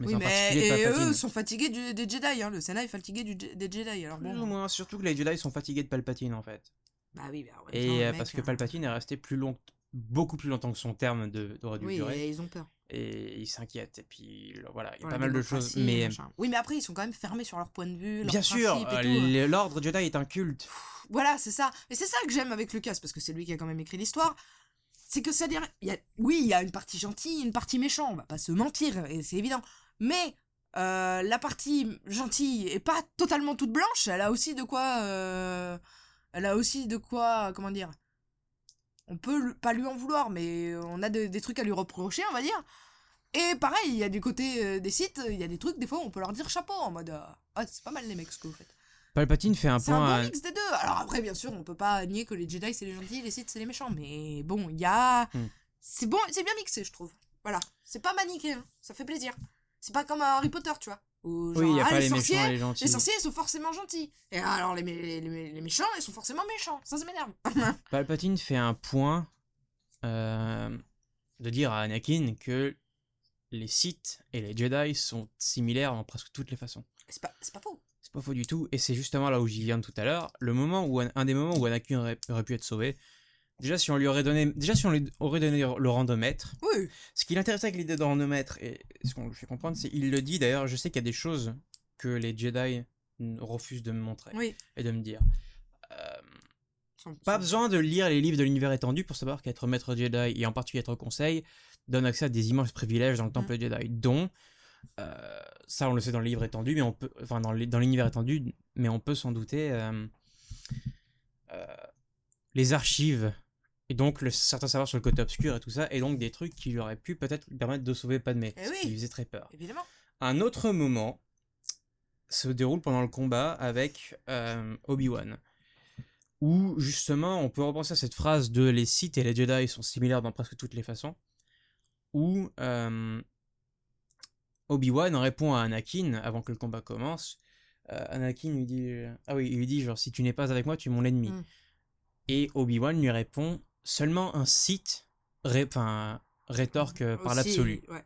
Oui, en mais et Palpatine. eux sont fatigués du- des Jedi, hein. le Sénat est fatigué du, des Jedi, alors Plus bon. ou moins. Surtout que les Jedi sont fatigués de Palpatine, en fait. Bah oui, bah ouais, Et euh, mec, parce que hein. Palpatine est resté plus long, beaucoup plus longtemps que son terme de- dû Oui, et ils ont peur. Et ils s'inquiètent. Et puis, voilà, il y a pas mal de choses. Mais. machin. Oui, mais après, ils sont quand même fermés sur leur point de vue, Bien sûr, euh, l'ordre Jedi est un culte. Voilà, c'est ça. Et c'est ça que j'aime avec Lucas, parce que c'est lui qui a quand même écrit l'histoire. C'est que ça dire, il y a, oui, il y a une partie gentille, une partie méchante, on va pas se mentir, et c'est évident. Mais euh, la partie gentille est pas totalement toute blanche, elle a aussi de quoi, euh, elle a aussi de quoi, comment dire. On peut pas lui en vouloir, mais on a de- des trucs à lui reprocher, on va dire. Et pareil, il y a du côté euh, des sites, il y a des trucs, des fois, on peut leur dire chapeau en mode, ah, c'est pas mal les mecs ce que vous faites. Palpatine fait un C'est un point. bon mix des deux. Alors après, bien sûr, on peut pas nier que les Jedi c'est les gentils, les Sith c'est les méchants. Mais bon, il y a. Hmm. C'est bon, c'est bien mixé, je trouve. Voilà. C'est pas manichéen, ça fait plaisir. C'est pas comme Harry Potter, tu vois. Où, genre, Oui, il n'y a ah, pas les, les sorciers, méchants et les gentils. les sorciers ils sont forcément gentils. Et alors les, les, les méchants ils sont forcément méchants. Ça, ça m'énerve. Palpatine fait un point euh, de dire à Anakin que les Sith et les Jedi sont similaires en presque toutes les façons. c'est pas, pas faux. C'est pas faux du tout, et c'est justement là où j'y viens tout à l'heure. Le moment où un des moments où Anakin aurait, aurait pu être sauvé. Déjà, si on lui aurait donné, déjà si on lui aurait donné le maître, Oui. ce qui l'intéresse avec l'idée de maître et ce qu'on lui fait comprendre, c'est il le dit d'ailleurs. Je sais qu'il y a des choses que les Jedi mm, refusent de me montrer Oui. et de me dire. Euh, Pas besoin de lire les livres de l'univers étendu pour savoir qu'être maître Jedi et en particulier être conseil donne accès à des immenses privilèges dans le temple Jedi, dont euh, ça on le sait dans le livre étendu, mais on peut, enfin dans l'univers étendu, mais on peut s'en douter euh, les archives et donc le certain savoir sur le côté obscur et tout ça, et donc des trucs qui lui auraient pu peut-être lui permettre de sauver Padmé, Eh oui. qui lui faisait très peur. Évidemment. Un autre moment se déroule pendant le combat avec euh, Obi-Wan. Où justement on peut repenser à cette phrase de les Sith et les Jedi sont similaires dans presque toutes les façons. Où euh, Obi-Wan répond à Anakin avant que le combat commence. Euh, Anakin lui dit ah oui, il lui dit genre si tu n'es pas avec moi, tu es mon ennemi. Mm. Et Obi-Wan lui répond seulement un ré- enfin, rétorque euh, par l'absolu. Ouais.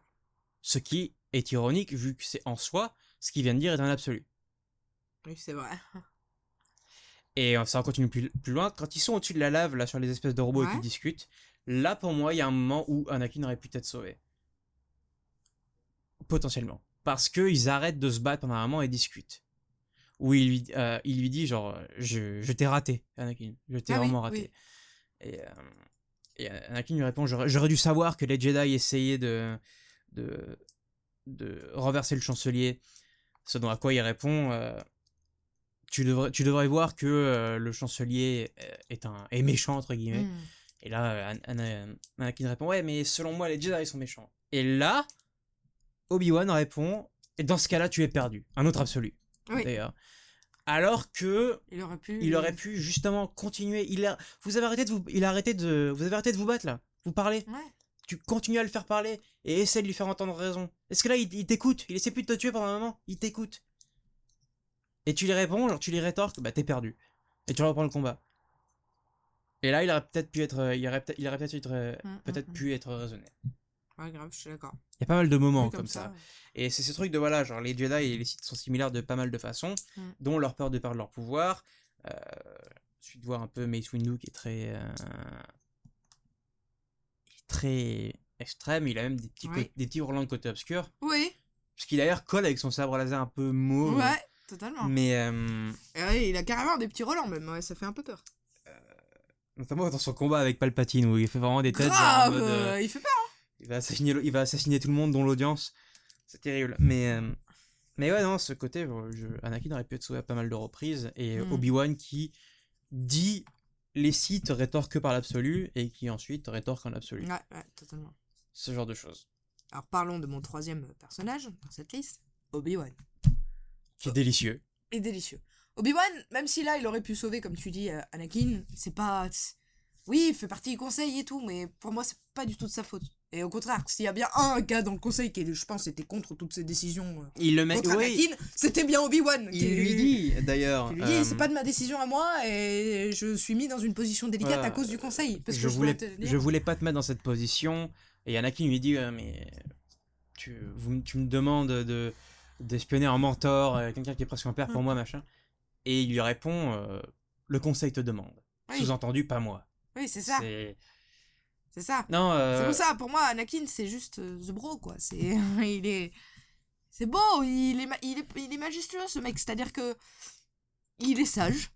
Ce qui est ironique vu que c'est en soi ce qu'il vient de dire est un absolu. Oui, c'est vrai. Et euh, ça continue plus, plus loin. Quand ils sont au-dessus de la lave, là, sur les espèces de robots et Ouais. qu'ils discutent, là, pour moi, il y a un moment où Anakin aurait pu être sauvé. Potentiellement. Parce qu'ils arrêtent de se battre pendant un moment et discutent. Où il lui, euh, il lui dit, genre, je, je t'ai raté, Anakin. Je t'ai Ah oui, vraiment raté. oui. Et, euh, et euh, Anakin lui répond, j'aurais dû savoir que les Jedi essayaient de, de, de renverser le chancelier. Ce dont à quoi il répond, euh, tu, devrais, tu devrais voir que euh, le chancelier est, un, est méchant, entre guillemets. Mm. Et là, An- Ana- Anakin répond, ouais, mais selon moi, les Jedi sont méchants. Et là, Obi-Wan répond, et dans ce cas-là, tu es perdu. Un autre absolu, Oui, d'ailleurs. Alors que il aurait pu. il aurait pu justement continuer. Il a, vous avez arrêté de vous, il a arrêté de, vous avez arrêté de vous battre là. Vous parlez. Ouais. Tu continues à le faire parler et essaie de lui faire entendre raison. Est-ce que là, il, il t'écoute? Il essaie plus de te tuer pendant un moment. Il t'écoute. Et tu lui réponds, genre tu lui rétorques, bah t'es perdu. Et tu reprends le combat. Et là, il aurait peut-être pu être, il aurait peut-être, il aurait peut-être être, euh, Mm, mm, peut-être mm. pu être raisonné. Ouais, grave, je suis d'accord. Il y a pas mal de moments Oui, comme, ça. Et c'est ce truc de voilà, genre les Jedi et les Sith sont similaires de pas mal de façons, Mm. dont leur peur de perdre leur pouvoir. Euh, suite de voir un peu Mace Windu qui est très, euh, très extrême. Il a même des petits, Oui. des petits Roland de côté obscur, Oui, ce qui d'ailleurs colle avec son sabre laser un peu mauve. ouais, totalement. Mais euh, ouais, il a carrément des petits relents même, ouais, ça fait un peu peur. notamment dans son combat avec Palpatine où il fait vraiment des têtes. genre en Grave, mode, euh, euh, il fait peur. Il va assassiner, il va assassiner tout le monde dont l'audience. C'est terrible. Mais, euh, mais ouais, non, ce côté, euh, je, Anakin aurait pu être sauvé à pas mal de reprises. Et Mm. Obi-Wan qui dit les Sith rétorquent par l'absolu et qui ensuite rétorque en absolu. Ouais, ouais, totalement. Ce genre de choses. Alors parlons de mon troisième personnage dans cette liste, Obi-Wan. Qui est délicieux. Et délicieux. Obi-Wan, même si là il aurait pu sauver, comme tu dis, euh, Anakin, c'est pas. Oui, il fait partie du conseil et tout, mais pour moi c'est pas du tout de sa faute. Et au contraire, s'il y a bien un gars dans le conseil qui, je pense, était contre toutes ces décisions euh, Il le met. contre oui, c'était bien Obi-Wan. qui- il lui dit d'ailleurs. qui lui dit, euh, c'est pas de ma décision à moi et je suis mis dans une position délicate à cause du conseil. Parce je que voulais, je pas te mettre dans cette position. Et Anakin lui dit, euh, mais tu, vous- tu me demandes de d'espionner un mentor, euh, quelqu'un qui est presque un père pour Mm. moi, machin. Et il lui répond, le conseil te demande. Oui. Sous-entendu, pas moi. Oui, c'est ça. C'est- ça. Non, euh, C'est pour ça, pour moi, Anakin, c'est juste euh, The Bro, quoi. C'est, il est, c'est beau, il est, il est, il est majestueux, ce mec. C'est-à-dire que il est sage.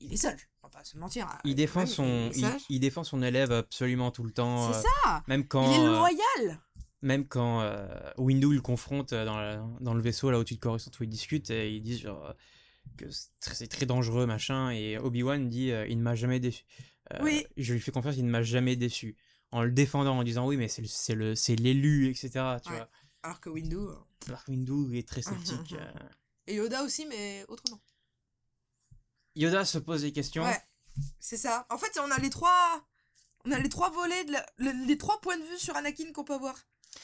Il est sage. On va pas se mentir. hein. il défend son, il défend son élève absolument tout le temps. C'est euh, ça. Même quand, il est euh, loyal. même quand euh, Windu le confronte euh, dans, la- dans le vaisseau là au-dessus de Coruscant où ils discutent, et ils disent genre, euh, que c'est très- dangereux machin, et Obi-Wan dit euh, il ne m'a jamais déçu. Euh, Oui. Je lui fais confiance, il ne m'a jamais déçu. En le défendant, en disant oui mais c'est le- c'est l'élu, etc. Tu Ouais. vois. Alors que Windu. euh, Alors que Windu est très sceptique. Euh. Et Yoda aussi, mais autrement. Yoda se pose des questions. Ouais. C'est ça. En fait, on a les trois. On a les trois volets, de la- le- les trois points de vue sur Anakin qu'on peut avoir.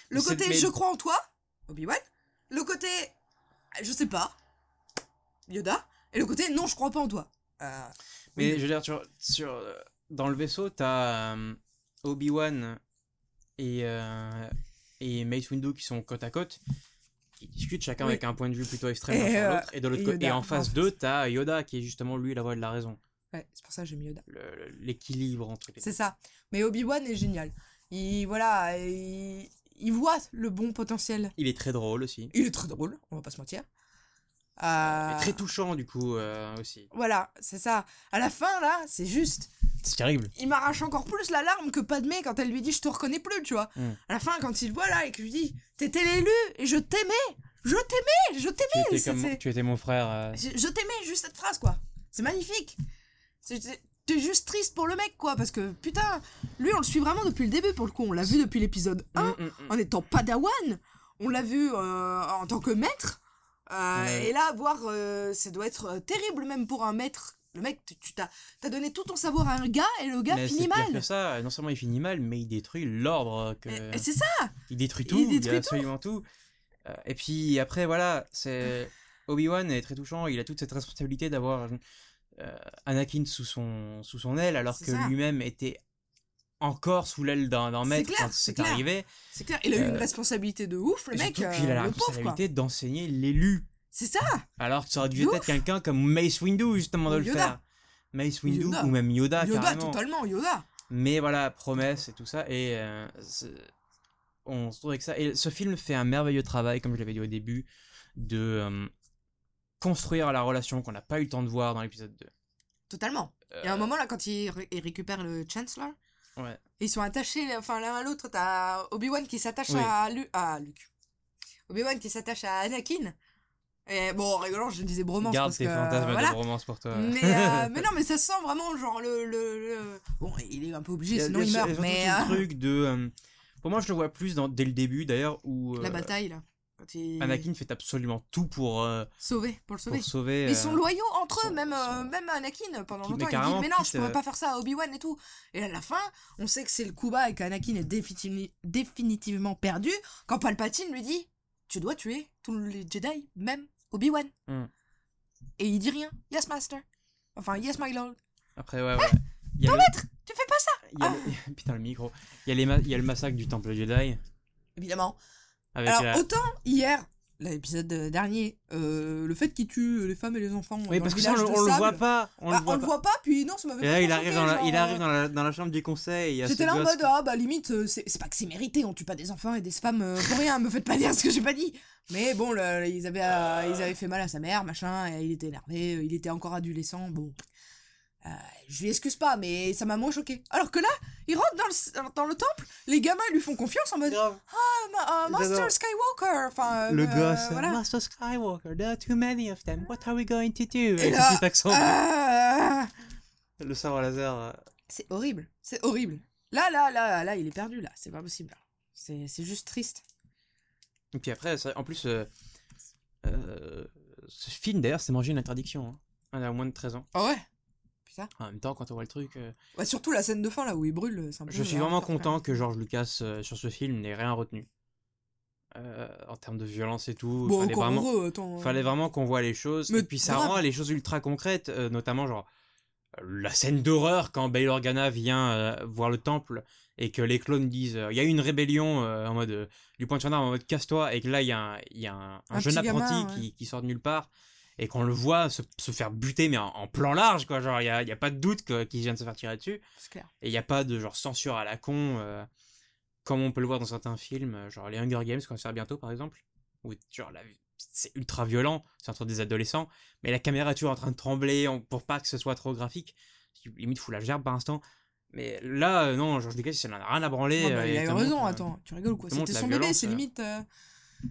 Le côté mais- je crois en toi, Obi-Wan. Le côté je sais pas, Yoda. Et le côté non, je crois pas en toi. Euh, Mais oui. je veux dire, sur, sur, euh, dans le vaisseau, t'as Obi-Wan et, euh, et Mace Windu qui sont côte à côte, qui discutent chacun Oui. avec un point de vue plutôt extrême Et, euh. Et, de l'autre côté, et Yoda, en face d'eux, t'as Yoda qui est justement lui la voix de la raison. Ouais, c'est pour ça que j'aime Yoda. Le- le- L'équilibre entre les C'est ça. Mais Obi-Wan est génial. Il, voilà, il, il voit le bon potentiel. Il est très drôle aussi. Il est très drôle, on va pas se mentir. Et Euh, très touchant du coup euh, aussi. Voilà, c'est ça. À la fin, là, c'est juste. C'est terrible. il m'arrache encore plus la larme que Padmé quand elle lui dit je te reconnais plus, tu vois. Mm. À la fin, quand il le voit là et que je lui dis t'étais l'élu et je t'aimais, je t'aimais, je Tu t'aimais. c'est- tu étais mon frère. euh, Je, je t'aimais, juste cette phrase quoi. C'est magnifique. T'es juste triste pour le mec quoi, parce que putain, lui on le suit vraiment depuis le début pour le coup. On l'a vu depuis l'épisode 1 mm, mm, mm. en étant padawan. On l'a vu en tant que maître. Euh, Ouais. Et là, voir, euh, ça doit être euh, terrible même pour un maître. Le mec, tu- t'as as donné tout ton savoir à un gars et le gars Mais finit pire mal. que ça. Non seulement il finit mal, mais il détruit l'ordre. Que... C'est ça. Il détruit Il tout, il, détruit tout. absolument tout. Et puis après, voilà, c'est. Obi-Wan est très touchant, il a toute cette responsabilité d'avoir Anakin sous son, sous son aile, alors que lui-même était encore sous l'aile d'un maître clair, quand c'est arrivé. C'est clair, il a eu une Euh, responsabilité de ouf, le mec, surtout euh, qu'il a la responsabilité d'enseigner l'élu. C'est ça Alors que ça aurait dû être quelqu'un comme Mace Windu, justement, de le Yoda. faire. Mace Windu Yoda. ou même Yoda, Yoda, carrément. totalement, Yoda. Mais voilà, promesse et tout ça. Et euh, on se trouve avec ça. Et ce film fait un merveilleux travail, comme je l'avais dit au début, de euh, construire la relation qu'on n'a pas eu le temps de voir dans l'épisode 2. Totalement. Il y a un moment là, quand il, ré- il récupère le Chancellor, Ouais. ils sont attachés, enfin l'un à l'autre, t'as Obi-Wan qui s'attache Oui. à, Lu à Luke. Obi-Wan qui s'attache à Anakin. Et bon, en rigolant, je disais bromance Garde parce tes que, fantasmes voilà. de romance pour toi. Mais, euh, mais non, mais ça sent vraiment genre le, le, le- Bon, il est un peu obligé, sinon il, y a meurt. Mais euh, truc de. euh, pour moi, je le vois plus dans, dès le début d'ailleurs, où la euh, bataille là, quand il Anakin fait absolument tout pour, euh, sauver pour le sauver. pour sauver. Ils sont euh, loyaux entre eux, même, euh, son- même Anakin pendant longtemps. Il dit Mais non, je quitte, pourrais pas faire ça à Obi-Wan et tout. Et à la fin, on sait que c'est le coup bas et qu'Anakin est définitivement, définitivement perdu quand Palpatine lui dit Tu dois tuer tous les Jedi, même Obi-Wan. Hmm. Et il dit rien Yes, Master. Enfin, Yes, my lord. Après, ouais, ouais. Il y a le- Tu fais pas ça il y a le- Putain, le micro. Il y, a les ma- il y a le massacre du temple Jedi. Évidemment. Avec Alors, la- autant hier, l'épisode dernier, euh, le fait qu'il tue les femmes et les enfants. Oui, dans parce le que ça, on, on le voit pas. On bah, le voit on pas. le voit pas, puis non, ça m'avait pas il arrive, dans la, il arrive euh, dans la, dans la chambre du conseil. J'étais là en mode, ah bah limite, euh, c'est pas que c'est mérité, on tue pas des enfants et des femmes pour rien, me faites pas dire ce que j'ai pas dit. Mais bon, le- ils, avaient, euh, ils avaient fait mal à sa mère, machin, et il était énervé, il était encore adolescent, bon. Euh, je lui excuse pas, mais ça m'a moins choqué. Alors que là, il rentre dans le, dans le temple, les gamins lui font confiance en mode, Grave. ah, ma- euh, Master. Skywalker, enfin. euh, Le euh, gosse. voilà. Master Skywalker, there are too many of them. What are we going to do? Et là, son petit accent. Ah, Le sabre laser. c'est horrible, c'est horrible. Là, là, là, là, il est perdu, là, c'est pas possible. C'est c'est juste triste. Et puis après, en plus, euh, euh, ce film d'ailleurs s'est mangé une interdiction. Hein. Il a moins de 13 ans. Ah ouais? Putain. En même temps, quand on voit le truc. euh, Ouais, surtout la scène de fin là où il brûle. c'est un peu Je suis vraiment content que George Lucas euh, sur ce film n'ait rien retenu. Euh, en termes de violence et tout. Bon, fallait vraiment, heureux, attends. fallait vraiment qu'on voit les choses. Mais et puis ça grave. rend les choses ultra concrètes, euh, notamment genre euh, la scène d'horreur quand Bail Organa vient euh, voir le temple et que les clones disent euh, il y a eu une rébellion euh, en mode euh, du point de gendarme en mode casse-toi et que là il y a un, il y a un, un Un jeune gamin, apprenti ouais. qui, qui sort de nulle part et qu'on le voit se, se faire buter mais en, en plan large quoi genre il y a, y a pas de doute qu'il vient de se faire tirer dessus clair. et il n'y a pas de genre censure à la con, euh, comme on peut le voir dans certains films, euh, genre les Hunger Games, qu'on va faire bientôt par exemple, où genre c'est ultra violent, c'est entre des adolescents, mais la caméra est toujours en train de trembler on- pour pas que ce soit trop graphique. Limite, fout la gerbe par instant. Mais là, euh, non, George Lucas, il en a rien à branler. Ouais, bah, euh, il et a eu raison, montre, euh, attends. Tu rigoles ou quoi? C'était son bébé, c'est euh. limite. euh,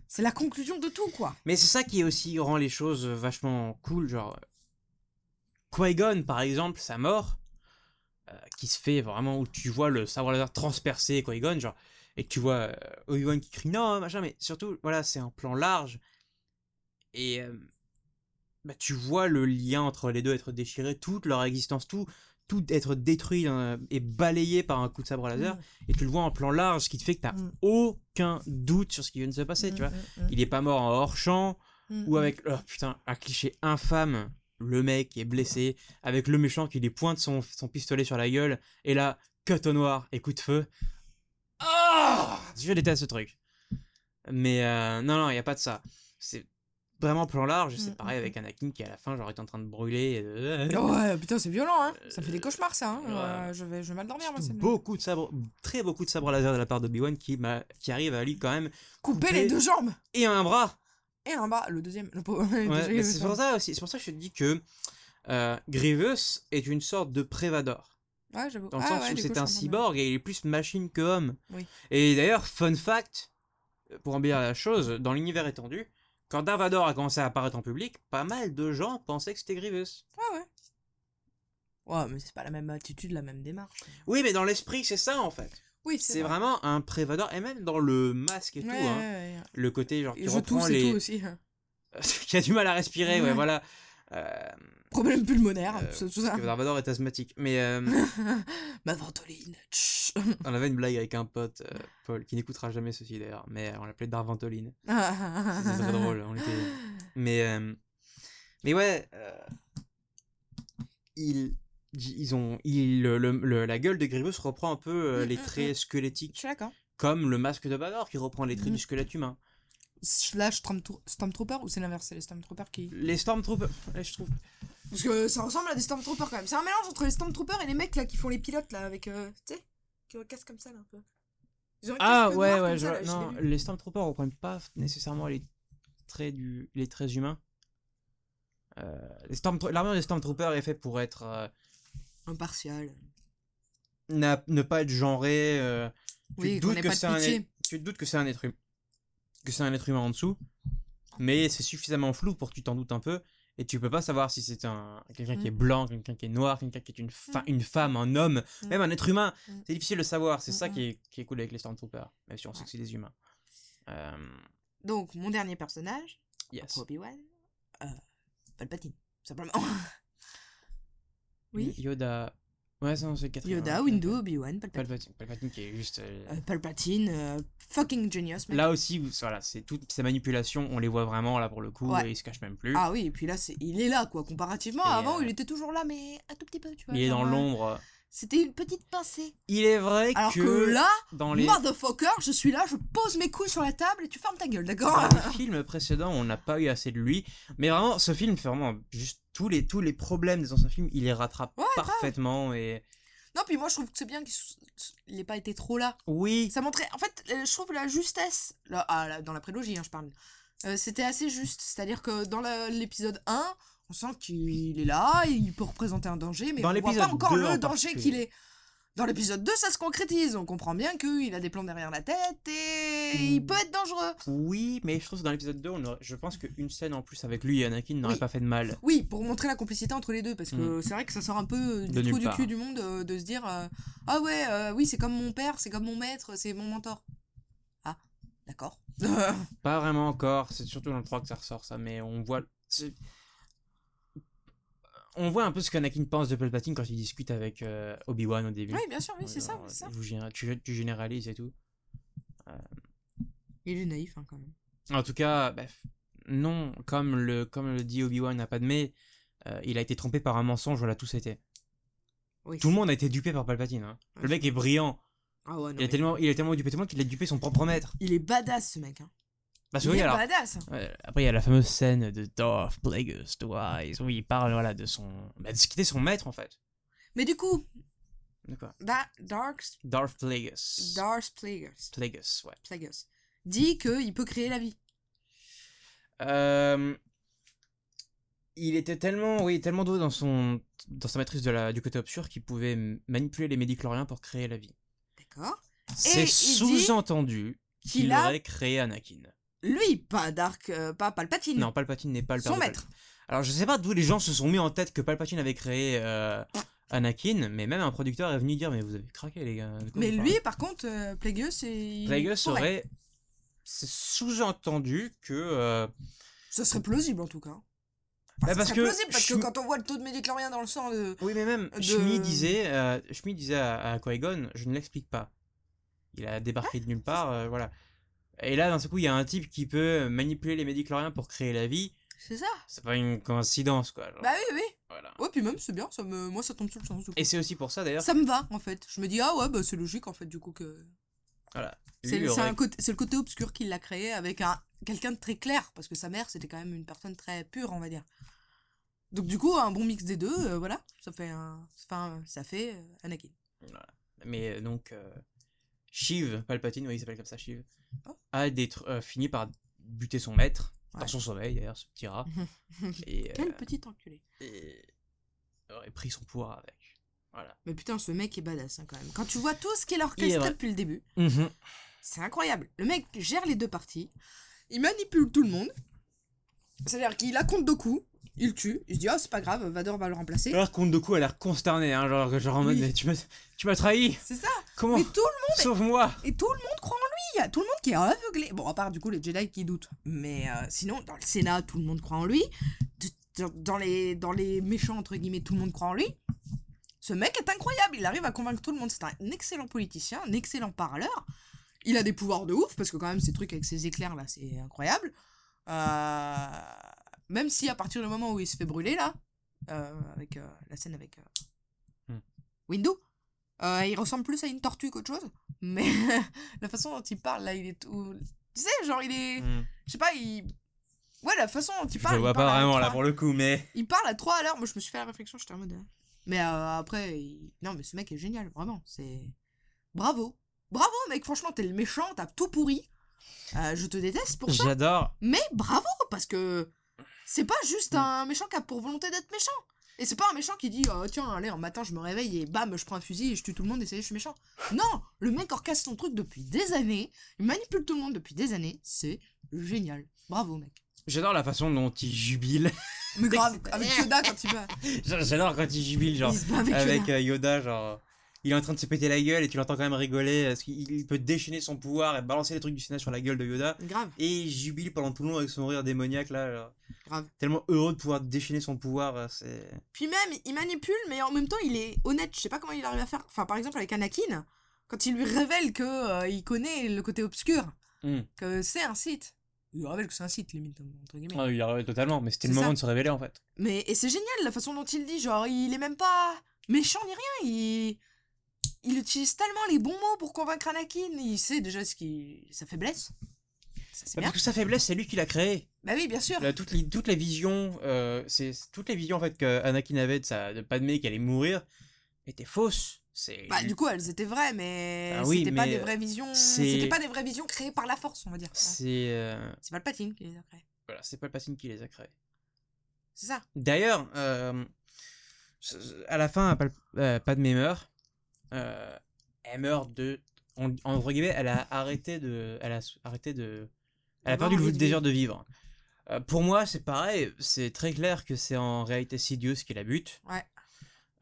C'est la conclusion de tout, quoi. Mais c'est ça qui aussi rend les choses vachement cool, genre Qui-Gon par exemple, sa mort, euh, qui se fait vraiment où tu vois le sabre laser transpercer Qui-Gon, genre, et que tu vois euh, qui crie non, machin, mais surtout, voilà, c'est un plan large, et euh, bah, tu vois le lien entre les deux être déchiré, toute leur existence, tout, tout être détruit euh, et balayé par un coup de sabre laser, et tu le vois en plan large, ce qui te fait que t'as Mm. aucun doute sur ce qui vient de se passer, tu vois. Il est pas mort en hors champ, Mm, ou avec oh, putain un cliché infâme le mec est blessé avec le méchant qui lui pointe son, son pistolet sur la gueule et là cut au noir et coup de feu. Ah je déteste ce truc. Mais euh, non non il y a pas de ça. C'est vraiment plan large c'est Mm, pareil mm, avec Anakin qui à la fin genre est en train de brûler et de- Ouais, putain, c'est violent, hein. Ça fait des Euh, cauchemars, ça. Hein. ouais. Euh, je, vais, je vais mal dormir, moi. Beaucoup de sabres très beaucoup de sabres laser de la part d'Obi-Wan qui, m'a- qui arrive à lui quand même Couper couper- les deux jambes et un bras et un bas. Le deuxième. Le pauvre. Ouais, c'est pour ça aussi c'est pour ça que je te dis que euh, Grievous est une sorte de Prévador Ouais, j'avoue. dans le Ah, sens ouais, où c'est un cyborg et il est plus machine que homme. Oui. Et d'ailleurs, fun fact, pour embellir la chose, dans l'univers étendu, quand Darth Vader a commencé à apparaître en public, pas mal de gens pensaient que c'était Grievous. bien. Ouais, ouais. Mais c'est pas la même attitude, la même démarche. Oui, mais dans l'esprit, c'est ça en fait. Oui, C'est vraiment un Prévador, et même dans le masque et Ouais, tout, ouais, hein, ouais. le côté genre qui je reprend tousse les... tout aussi. hein. qui a du mal à respirer, Ouais. voilà. Euh, Problème pulmonaire, euh, tout parce ça. que Dark Vador est asthmatique. Mais euh, Ma ventoline. on avait une blague avec un pote, Paul, qui n'écoutera jamais ceci d'ailleurs, mais on l'appelait Darventoline. C'était très drôle. On était... Mais, mais ouais, euh, ils, ils ont, ils, le, le- la gueule de Grievous reprend un peu Mm, les mm, traits Je squelettiques, suis d'accord. comme le masque de Vador qui reprend les traits Mm. du squelette humain. Slash Stormtro- Stormtrooper ou c'est l'inverse, c'est les Stormtroopers qui. Les Stormtroopers, ouais, je trouve. Parce que ça ressemble à des Stormtroopers quand même. C'est un mélange entre les Stormtroopers et les mecs là qui font les pilotes là avec. euh, tu sais Qui ont un casque comme ça là un peu. Ah ouais, ouais, ça, là, non, les Stormtroopers reprennent pas nécessairement les traits, du, les traits humains. Euh, L'armure des Stormtroopers est faite pour être. euh, Impartial. n'a- ne pas être genré. euh, tu, Oui, te qu'on doutes que c'est un, pitié. être- tu te doutes que c'est un être humain. Que c'est un être humain en dessous. Mais c'est suffisamment flou pour que tu t'en doutes un peu. Et tu peux pas savoir si c'est un quelqu'un qui est Mm. blanc, quelqu'un qui est noir, quelqu'un qui est une, fa- Mm. une femme, un homme, Mm. même un être humain. C'est difficile de savoir. C'est ça qui est, qui est cool avec les Stormtroopers. Même si on sait que c'est des humains. Euh, Donc, mon dernier personnage, yes. Obi-Wan, euh, Palpatine, simplement. Oui. Yoda. Ouais, non, c'est le quatrième. Yoda, ouais. Windu, Obi-Wan, Palpatine. Palpatine. Palpatine qui est juste. euh, Euh, Palpatine, euh, fucking genius, mec. Là aussi, voilà, c'est toutes ces manipulations, on les voit vraiment là pour le coup, Ouais. et il se cache même plus. Ah oui, et puis là, c'est, il est là, quoi. Comparativement, Et, avant, euh, il était toujours là, mais un tout petit peu, tu vois. il est dans l'ombre. C'était une petite pincée. Il est vrai Alors que, que, là, dans les, motherfucker, je suis là, je pose mes couilles sur la table et tu fermes ta gueule, d'accord dans les films précédents, on n'a pas eu assez de lui. Mais vraiment, ce film fait vraiment juste tous les, tous les problèmes des anciens films, il les rattrape Ouais, grave. parfaitement. Et Non, puis moi, je trouve que c'est bien qu'il n'ait pas été trop là. oui, Ça montrait. En fait, euh, je trouve la justesse. Là, ah, là, dans la prélogie, hein, je parle. Euh, C'était assez juste. C'est-à-dire que dans l'épisode 1, on sent qu'il est là, il peut représenter un danger, mais Dans on voit pas encore 2 le en danger qu'il est. Dans l'épisode 2, ça se concrétise. On comprend bien qu'il a des plans derrière la tête et il Mm. peut être dangereux. oui, mais je trouve que dans l'épisode 2, on aurait- je pense qu'une scène en plus avec lui et Anakin n'aurait Oui. pas fait de mal. Oui, pour montrer la complicité entre les deux, parce que c'est vrai que ça sort un peu euh, Mm. Du trou du cul du monde euh, de se dire euh, Ah ouais, euh, oui, c'est comme mon père, c'est comme mon maître, c'est mon mentor. Ah, d'accord. Pas vraiment encore, c'est surtout dans le 3 que ça ressort ça, mais on voit. On voit un peu ce qu'Anakin pense de Palpatine quand il discute avec euh, Obi-Wan au début. oui, bien sûr, oui, c'est ça, vous tu, tu généralises et tout. Il est naïf, hein, quand même. En tout cas, bref, non, comme le, comme le dit Obi-Wan à Padmé, euh, il a été trompé par un mensonge, voilà, tout c'était. Oui. Tout le monde a été dupé par Palpatine. hein. Le mec est brillant. Ah ouais, non, Il, mais a tellement, il a tellement dupé tout le monde qu'il a dupé son propre maître. il est badass, ce mec. Hein. Parce que Il oui, est alors, badass. Ouais, après, il y a la fameuse scène de Darth Plagueis the Wise, où il parle voilà, de son. Bah, de ce qui était son maître, en fait. Mais du coup, De quoi Da- Dark, Darth Plagueis. Darth Plagueis, Plagueis, ouais. Plagueis dit qu'il peut créer la vie. Euh, Il était tellement, oui, tellement doué dans, son, dans sa maîtrise de la, du côté obscur qu'il pouvait manipuler les médicloriens pour créer la vie. D'accord C'est sous-entendu qu'il a- aurait créé Anakin. Lui, pas Dark, euh, pas Palpatine. Non, Palpatine n'est pas le père Son de maître. Alors, je sais pas d'où les gens se sont mis en tête que Palpatine avait créé euh, Anakin, mais même un producteur est venu dire Mais vous avez craqué, les gars. Mais lui, par contre, euh, Plagueis, pourrait. aurait. C'est sous-entendu que. euh, Ça serait plausible en tout cas. Bah, parce que plausible parce que quand on voit le taux de médiclorien dans le sang de. Oui, mais même de- Shmi disait, euh, Shmi disait à, à Qui-Gon, je ne l'explique pas. Il a débarqué de nulle part, euh, voilà. Et là, d'un seul coup, il y a un type qui peut manipuler les médicloriens pour créer la vie. C'est ça C'est pas une coïncidence, quoi. genre, Bah oui, oui. voilà. Ouais, puis même, c'est bien, ça me... moi ça tombe sous le sens. du coup. Et c'est aussi pour ça, d'ailleurs, Ça me va en fait. Je me dis, ah ouais, bah c'est logique en fait, du coup que. voilà. C'est aurait- le côté obscur qui l'a créé avec un quelqu'un de très clair, parce que sa mère c'était quand même une personne très pure, on va dire. Donc du coup, un bon mix des deux, euh, voilà, ça fait un, enfin, ça fait euh, Anakin. Voilà. Mais euh, donc, euh, Shiv, Palpatine, oui, il s'appelle comme ça, Shiv, Oh. a euh, fini par buter son maître, dans son sommeil d'ailleurs, ce petit rat, et, euh, Quel petit enculé. et aurait pris son pouvoir avec. Voilà. Mais putain, ce mec est badass hein, quand même. Quand tu vois tout ce qu'il a orchestré depuis le début, Mhm. c'est incroyable. Le mec gère les deux parties, il manipule tout le monde. C'est-à-dire qu'il a compte Doku, il le tue, il se dit ah c'est pas grave, Vador va le remplacer. Alors, Count Dooku a l'air consterné, hein, genre, genre en mode, mais tu m'as, trahi C'est ça. Comment Mais tout le Sauve-moi Et tout le monde croit en lui, tout le monde qui est aveuglé. Bon, à part du coup les Jedi qui doutent. Mais euh, sinon, dans le Sénat, tout le monde croit en lui. De dans- les, dans les méchants, entre guillemets, tout le monde croit en lui. Ce mec est incroyable, il arrive à convaincre tout le monde. C'est un excellent politicien, un excellent parleur. Il a des pouvoirs de ouf, parce que quand même, ces trucs avec ses éclairs là, c'est incroyable. Euh, Même si à partir du moment où il se fait brûler là, euh, avec euh, la scène avec euh, Hmm. Windu, euh, il ressemble plus à une tortue qu'autre chose. Mais la façon dont il parle là, il est tout. Tu sais, genre il est. Hmm. Je sais pas, il. Ouais, la façon dont il Je parle. le il vois pas vraiment là pour le coup, mais. Il parle à 3 à l'heure. Moi, je me suis fait la réflexion, j'étais en mode. hein. Mais après, il- non, mais ce mec est génial, vraiment. C'est. Bravo. Bravo, mec, franchement, t'es le méchant, t'as tout pourri. Je te déteste pour ça. J'adore. Mais bravo, parce que c'est pas juste un méchant qui a pour volonté d'être méchant. Et c'est pas un méchant qui dit oh, tiens, allez, un matin je me réveille et bam, je prends un fusil et je tue tout le monde et ça y est, je suis méchant. Non, le mec orchestre son truc depuis des années, il manipule tout le monde depuis des années, c'est génial. Bravo, mec. J'adore la façon dont il jubile. Mais grave, avec Yoda quand il va. J'adore quand il jubile, genre. il avec, avec Yoda. euh, Yoda, genre. Il est en train de se péter la gueule et tu l'entends quand même rigoler. Parce qu'il il peut déchaîner son pouvoir et balancer les trucs du Sénat sur la gueule de Yoda. Grave, Et il jubile pendant tout le long avec son rire démoniaque là. grave. Tellement heureux de pouvoir déchaîner son pouvoir. euh, C'est. Puis même, il manipule, mais en même temps, il est honnête. Je sais pas comment il arrive à faire. Enfin, par exemple, avec Anakin, quand il lui révèle que euh, il connaît le côté obscur, Hmm. que c'est un site. Il lui révèle que c'est un site, limite, entre guillemets. Ah, il a révélé totalement, mais c'était le moment ça. de se révéler en fait. Mais et c'est génial la façon dont il dit, genre il est même pas méchant ni rien, il il utilise tellement les bons mots pour convaincre Anakin, il sait déjà ce qui sa faiblesse. Ça c'est Bah, bien. parce que sa faiblesse, c'est lui qui l'a créée. Bah oui, bien sûr. Là, toutes, les, toutes les visions, euh, c'est toutes les visions en fait que Anakin avait de, sa, de Padmé qui allait mourir étaient fausses. Bah du coup, elles étaient vraies mais Ah oui, c'était pas des vraies visions, c'était pas des vraies visions créées par la force, on va dire. C'est euh, C'est Palpatine qui les a créées. voilà, c'est Palpatine qui les a créés. C'est ça. D'ailleurs, euh, à la fin, Pal- euh, Padmé meurt. Euh, elle meurt de, en, entre guillemets, elle a arrêté de, elle a arrêté de, elle a perdu le désir de vivre. Euh, pour moi, c'est pareil. C'est très clair que c'est en réalité Sidious qui la bute. Ouais.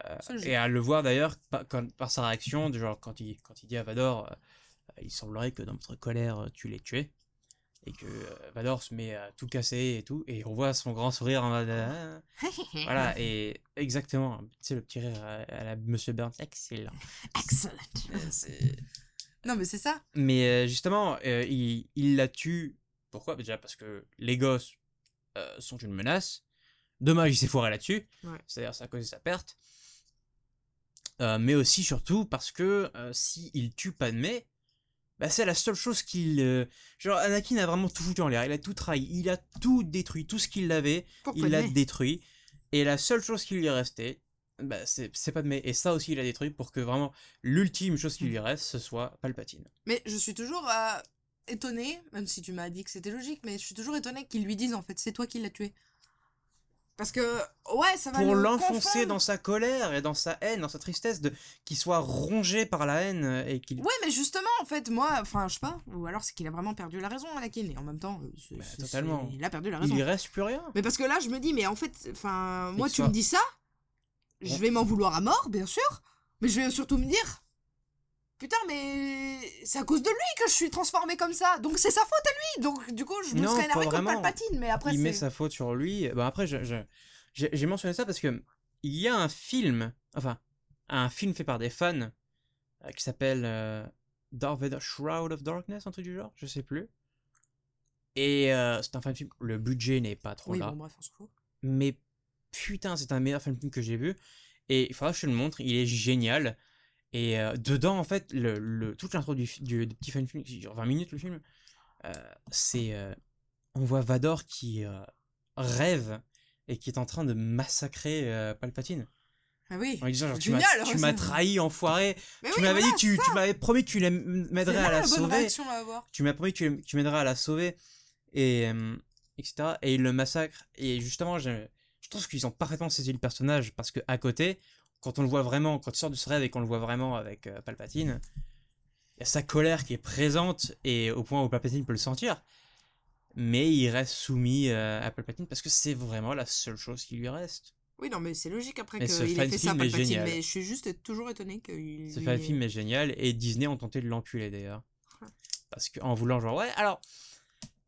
Euh, et à le voir d'ailleurs par, sa réaction, de genre quand il, quand il dit à Vador, euh, il semblerait que dans votre colère, tu l'aies tué. Et que euh, Vador se met à tout casser et tout. Et on voit son grand sourire en mode. Ah. Voilà, et exactement. Tu sais, le petit rire à, à la Monsieur Burns, excellent. Excellent. Euh, Non mais c'est ça. Mais euh, justement, euh, il, il la tue. Pourquoi? Déjà parce que les gosses euh, sont une menace. Dommage, il s'est foiré là-dessus. Ouais. C'est-à-dire, ça a causé sa perte. Euh, mais aussi, surtout, parce que euh, s'il tue Padmé, bah, c'est la seule chose qu'il. euh, Genre, Anakin a vraiment tout foutu en l'air. Il a tout trahi. Il a tout détruit. Tout ce qu'il avait, il l'a détruit. Et la seule chose qui lui est restée, bah, c'est c'est Padmé. Et ça aussi, il a détruit pour que vraiment l'ultime chose qui lui reste, ce soit Palpatine. Mais je suis toujours euh, étonnée, même si tu m'as dit que c'était logique, mais je suis toujours étonnée qu'ils lui disent en fait c'est toi qui l'as tué. Parce que ouais, ça va pour le l'enfoncer dans sa colère et dans sa haine, dans sa tristesse, de qu'il soit rongé par la haine et qu'il. Ouais, mais justement, en fait, moi, enfin, je sais pas, ou alors c'est qu'il a vraiment perdu la raison, Anakin, et en même temps, euh, Bah, totalement. il a perdu la Il raison. lui reste plus rien. Mais parce que là, je me dis, mais en fait, enfin, moi, tu soit- me dis ça, je vais m'en vouloir à mort, bien sûr, mais je vais surtout me dire, putain, mais c'est à cause de lui que je suis transformé comme ça, donc c'est sa faute à lui, donc du coup, je me Non, serais pas énervé contre. Palpatine, mais après, il met sa faute sur lui. Bah après, j'ai mentionné ça parce que il y a un film, enfin, un film fait par des fans euh, qui s'appelle euh, Darth Vader Shroud of Darkness, un truc du genre, je sais plus. Et euh, c'est un fan film. Le budget n'est pas trop Oui, là. bon, bref, on s'en fout. mais putain, c'est un meilleur film que j'ai vu. Et il faudra que je te le montre, il est génial. Et euh, dedans, en fait, le, le- toute l'intro du, du, du petit film, qui dure 20 minutes le film, euh, c'est. euh, on voit Vador qui rêve et qui est en train de massacrer Palpatine. Ah oui. En lui disant, genre, tu m'as Génial, tu ouais, m'as ça- trahi, enfoiré. Mais tu oui, m'avais voilà, dit, tu, m'avais promis que tu m'aiderais à la, la bonne sauver. à avoir. Tu m'as promis que tu, tu m'aiderais à la sauver. Et. etc. Et il le massacre. Et justement, je, je trouve qu'ils ont parfaitement saisi le personnage parce que à côté, quand on le voit vraiment, quand il sort de ce rêve et qu'on le voit vraiment avec euh, Palpatine, il y a sa colère qui est présente et au point où Palpatine peut le sentir. Mais il reste soumis euh, à Palpatine parce que c'est vraiment la seule chose qui lui reste. Oui, non, mais c'est logique après qu'il ait fait ça, Palpatine, mais je suis juste toujours étonné qu'il. Ce lui- film est génial et Disney ont tenté de l'enculer d'ailleurs. Parce qu'en voulant genre ouais alors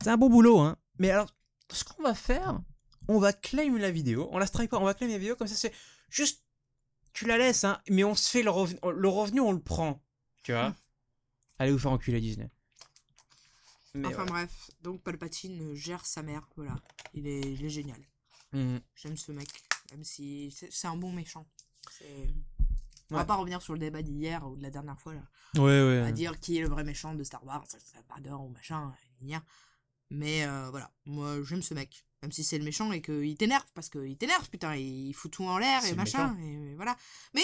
c'est un bon boulot hein. Mais alors ce qu'on va faire, on va claim la vidéo, on la strike pas, on va claim la vidéo, comme ça c'est juste, tu la laisses, hein, mais on se fait le revenu, le revenu, on le prend, tu vois. Hmm. Allez vous faire enculer Disney. Mais Enfin bref, donc Palpatine gère sa mère, voilà. Il est, il est génial. Mhm. J'aime ce mec, même si c'est un bon méchant. On va pas revenir sur le débat d'hier ou de la dernière fois, là. Ouais, ouais. à dire qui est le vrai méchant de Star Wars, ça ou machin, mais euh, voilà, moi j'aime ce mec, même si c'est le méchant et qu'il t'énerve, parce qu'il t'énerve, putain, il fout tout en l'air C'est et machin, et voilà. Mais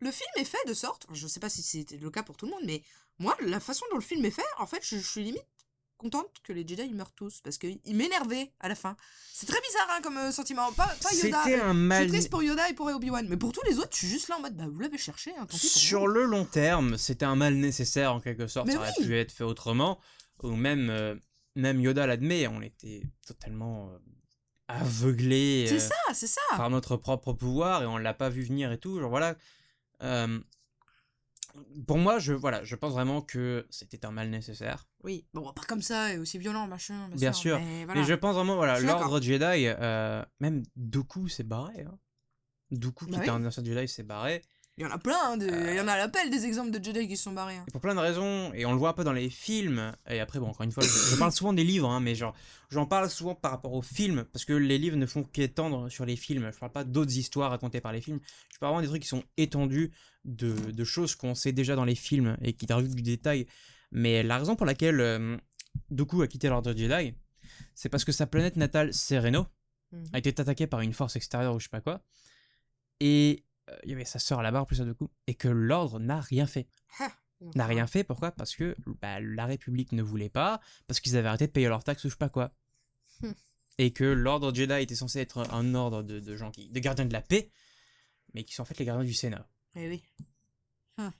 le film est fait de sorte, je sais pas si c'était le cas pour tout le monde, mais moi, la façon dont le film est fait, en fait, je, je suis limite contente que les Jedi ils meurent tous, parce qu'ils m'énervaient à la fin. C'est très bizarre hein, comme euh, sentiment, pas, pas Yoda. C'était un Je mal. suis triste pour Yoda et pour Obi-Wan, mais pour tous les autres, je suis juste là en mode, bah vous l'avez cherché, hein, tant Sur vous. le long terme, c'était un mal nécessaire en quelque sorte. Mais ça aurait pu être fait autrement. Ou même, euh, même Yoda l'admet, on était totalement euh, aveuglés C'est euh, ça, c'est ça. par notre propre pouvoir et on l'a pas vu venir et tout. Genre voilà. Euh, pour moi, je, voilà, je pense vraiment que c'était un mal nécessaire. Oui, bon, pas comme ça et aussi violent, machin. Bien sûr, Mais, voilà. Mais je pense vraiment, voilà, l'ordre Jedi, euh, même Dooku s'est barré. Hein. Dooku, qui Bah était oui. un ancien Jedi, s'est barré. Il y en a plein, hein, de- il y en a à l'appel des exemples de Jedi qui se sont barrés. hein. Et pour plein de raisons, et on le voit un peu dans les films, et après, bon, encore une fois, je, je parle souvent des livres, hein, mais genre, j'en parle souvent par rapport aux films, parce que les livres ne font qu'étendre sur les films. Je parle pas d'autres histoires racontées par les films. Je parle vraiment des trucs qui sont étendus de, de choses qu'on sait déjà dans les films et qui rajoutent du détail. Mais la raison pour laquelle euh, Dooku a quitté l'ordre Jedi, c'est parce que sa planète natale, Sereno, Mhm. a été attaquée par une force extérieure ou je sais pas quoi. Et euh, il y avait sa sœur là-bas en plus à Dooku, et que l'ordre n'a rien fait n'a rien fait. Pourquoi? Parce que bah, la République ne voulait pas, parce qu'ils avaient arrêté de payer leurs taxes ou je sais pas quoi. Hmm. Et que l'ordre Jedi était censé être un ordre de, de gens qui. de gardiens de la paix, mais qui sont en fait les gardiens du Sénat. Eh oui.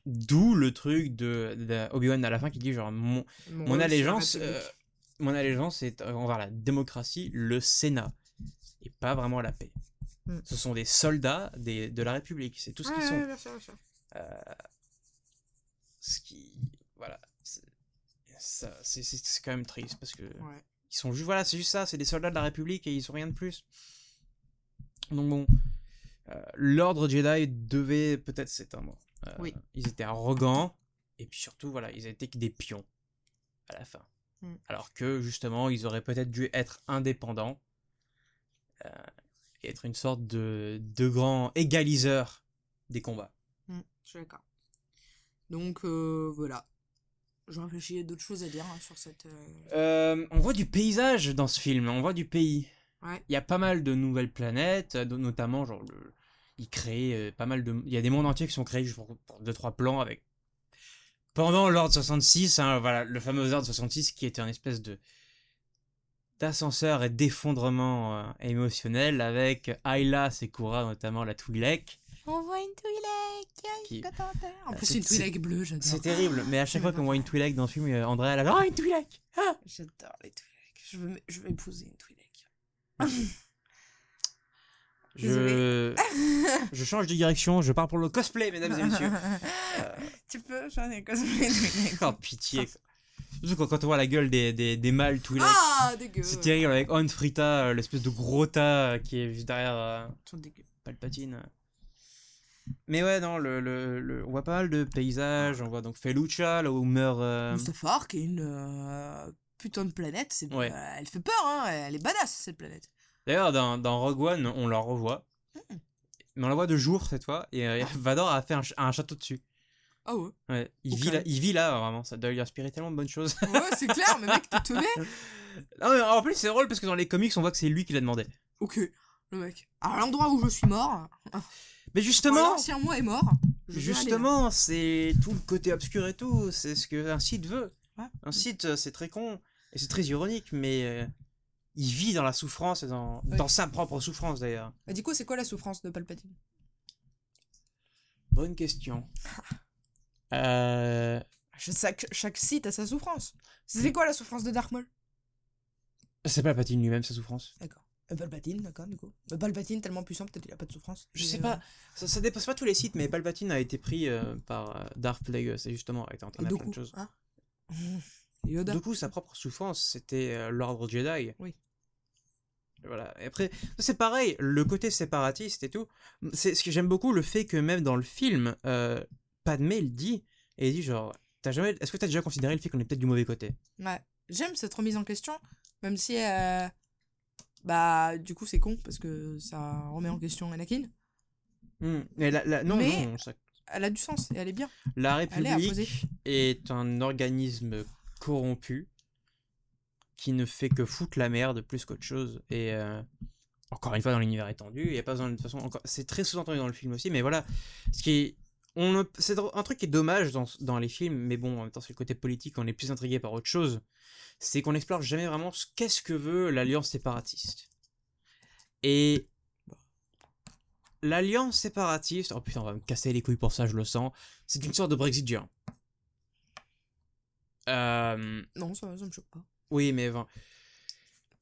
D'où le truc de, de Obi-Wan à la fin qui dit genre mon, mon la allégeance, euh, mon allégeance est envers la démocratie, le Sénat, et pas vraiment la paix. Hmm. Ce sont des soldats des, de la République, c'est tout ce qu'ils Ouais, sont. bien sûr, bien sûr. ce qui voilà c'est quand même triste parce que Ouais. ils sont juste voilà c'est juste ça c'est des soldats de la République et ils sont rien de plus donc bon euh, l'ordre Jedi devait peut-être s'éteindre Euh, Oui. ils étaient arrogants et puis surtout voilà ils étaient que des pions à la fin Mm. alors que justement ils auraient peut-être dû être indépendants euh, être une sorte de de grand égaliseur des combats Hmm, je suis d'accord. Donc euh, voilà. Je réfléchis à d'autres choses à dire hein, sur cette. euh, Euh, on voit du paysage dans ce film, on voit du pays. Ouais. Il y a pas mal de nouvelles planètes, notamment genre le, il crée pas mal de, il y a des mondes entiers qui sont créés pour, pour deux trois plans avec. Pendant l'ordre 66, hein, voilà le fameux ordre 66 qui était un espèce de d'ascenseur et d'effondrement euh, émotionnel avec Ayla Sekura notamment la Twi'lek. On voit une Twi'lek Qui- En Bah, plus, une Twi'lek bleue, j'adore. C'est terrible, mais à chaque fois qu'on voit une Twi'lek dans le film, euh, André elle a genre, oh une Twi'lek. Ah J'adore les Twi'lek. Je veux, je veux épouser une Twi'lek. Je... je change de direction, je pars pour le cosplay, mesdames et messieurs. tu peux faire des cosplays Twi'lek. Oh, pitié. Surtout quand, quand on voit la gueule des, des, des mâles Twi'lek. Ah, dégueu. c'est terrible avec On Frita, euh, l'espèce de gros tas euh, qui est juste derrière euh, sont dégueux. Palpatine. Mais ouais, non, le, le, le- on voit pas mal de paysages. On voit donc Felucha, là où meurt. euh, Mustafar, qui est une euh, putain de planète, c'est, Ouais. euh, elle fait peur, hein, elle est badass cette planète. D'ailleurs, dans, dans Rogue One, on la revoit. Hmm. Mais on la voit de jour cette fois. Et euh, Vador a fait un, ch- un château dessus. Ah ouais. Ouais, il, vit là, il vit là, vraiment. Ça doit lui inspirer tellement de bonnes choses. Ouais, c'est clair, mais mec, t'es teubé. Non, mais en plus, c'est drôle parce que dans les comics, on voit que c'est lui qui l'a demandé. Ok, le mec. À l'endroit où je suis mort, Mais justement, l'ancien moi est mort. justement, c'est tout le côté obscur et tout. C'est ce qu'un site veut. Ouais. Un site, euh, c'est très con et c'est très ironique, mais euh, il vit dans la souffrance et dans, Ouais. dans sa propre souffrance d'ailleurs. Bah, du coup, c'est quoi la souffrance de Palpatine? Bonne question. Euh, chaque, chaque site a sa souffrance. C'est quoi la souffrance de Dark Maul? C'est pas Patine lui-même sa souffrance. D'accord. Euh, Palpatine, d'accord, du coup. Euh, Palpatine, tellement puissant, peut-être il a pas de souffrance. Je sais euh, pas, ça, ça dépasse pas tous les sites, mais Palpatine a été pris euh, par Darth Plagueis et justement a été Et entraîné à plein de choses. hein? Yoda. Du coup, sa propre souffrance, c'était euh, l'ordre Jedi. Oui. Voilà. Et après, c'est pareil, le côté séparatiste et tout. C'est ce que j'aime beaucoup, le fait que même dans le film, euh, Padmé le dit, et il dit genre, t'as jamais, est-ce que t'as déjà considéré le fait qu'on est peut-être du mauvais côté? Ouais. J'aime cette remise en question, même si. euh, Bah, du coup, c'est con, parce que ça remet en question Anakin. Hmm. Mais la, la- non, Mais- non, ça- Elle a du sens et elle est bien. la. République est un organisme corrompu qui ne fait que foutre la merde plus qu'autre chose. Et euh, encore une fois, dans l'univers étendu, il a pas besoin de toute façon. encore- C'est très sous-entendu dans le film aussi, mais voilà. Ce qui est. On c'est un truc qui est dommage dans, dans les films, mais bon, en même temps, c'est le côté politique, on est plus intrigué par autre chose. C'est qu'on n'explore jamais vraiment ce qu'est-ce que veut l'alliance séparatiste. Et. L'alliance séparatiste. Oh putain, on va me casser les couilles pour ça, je le sens. C'est une sorte de Brexit géant. Euh, Non, ça, ça me choque pas. oui, mais enfin,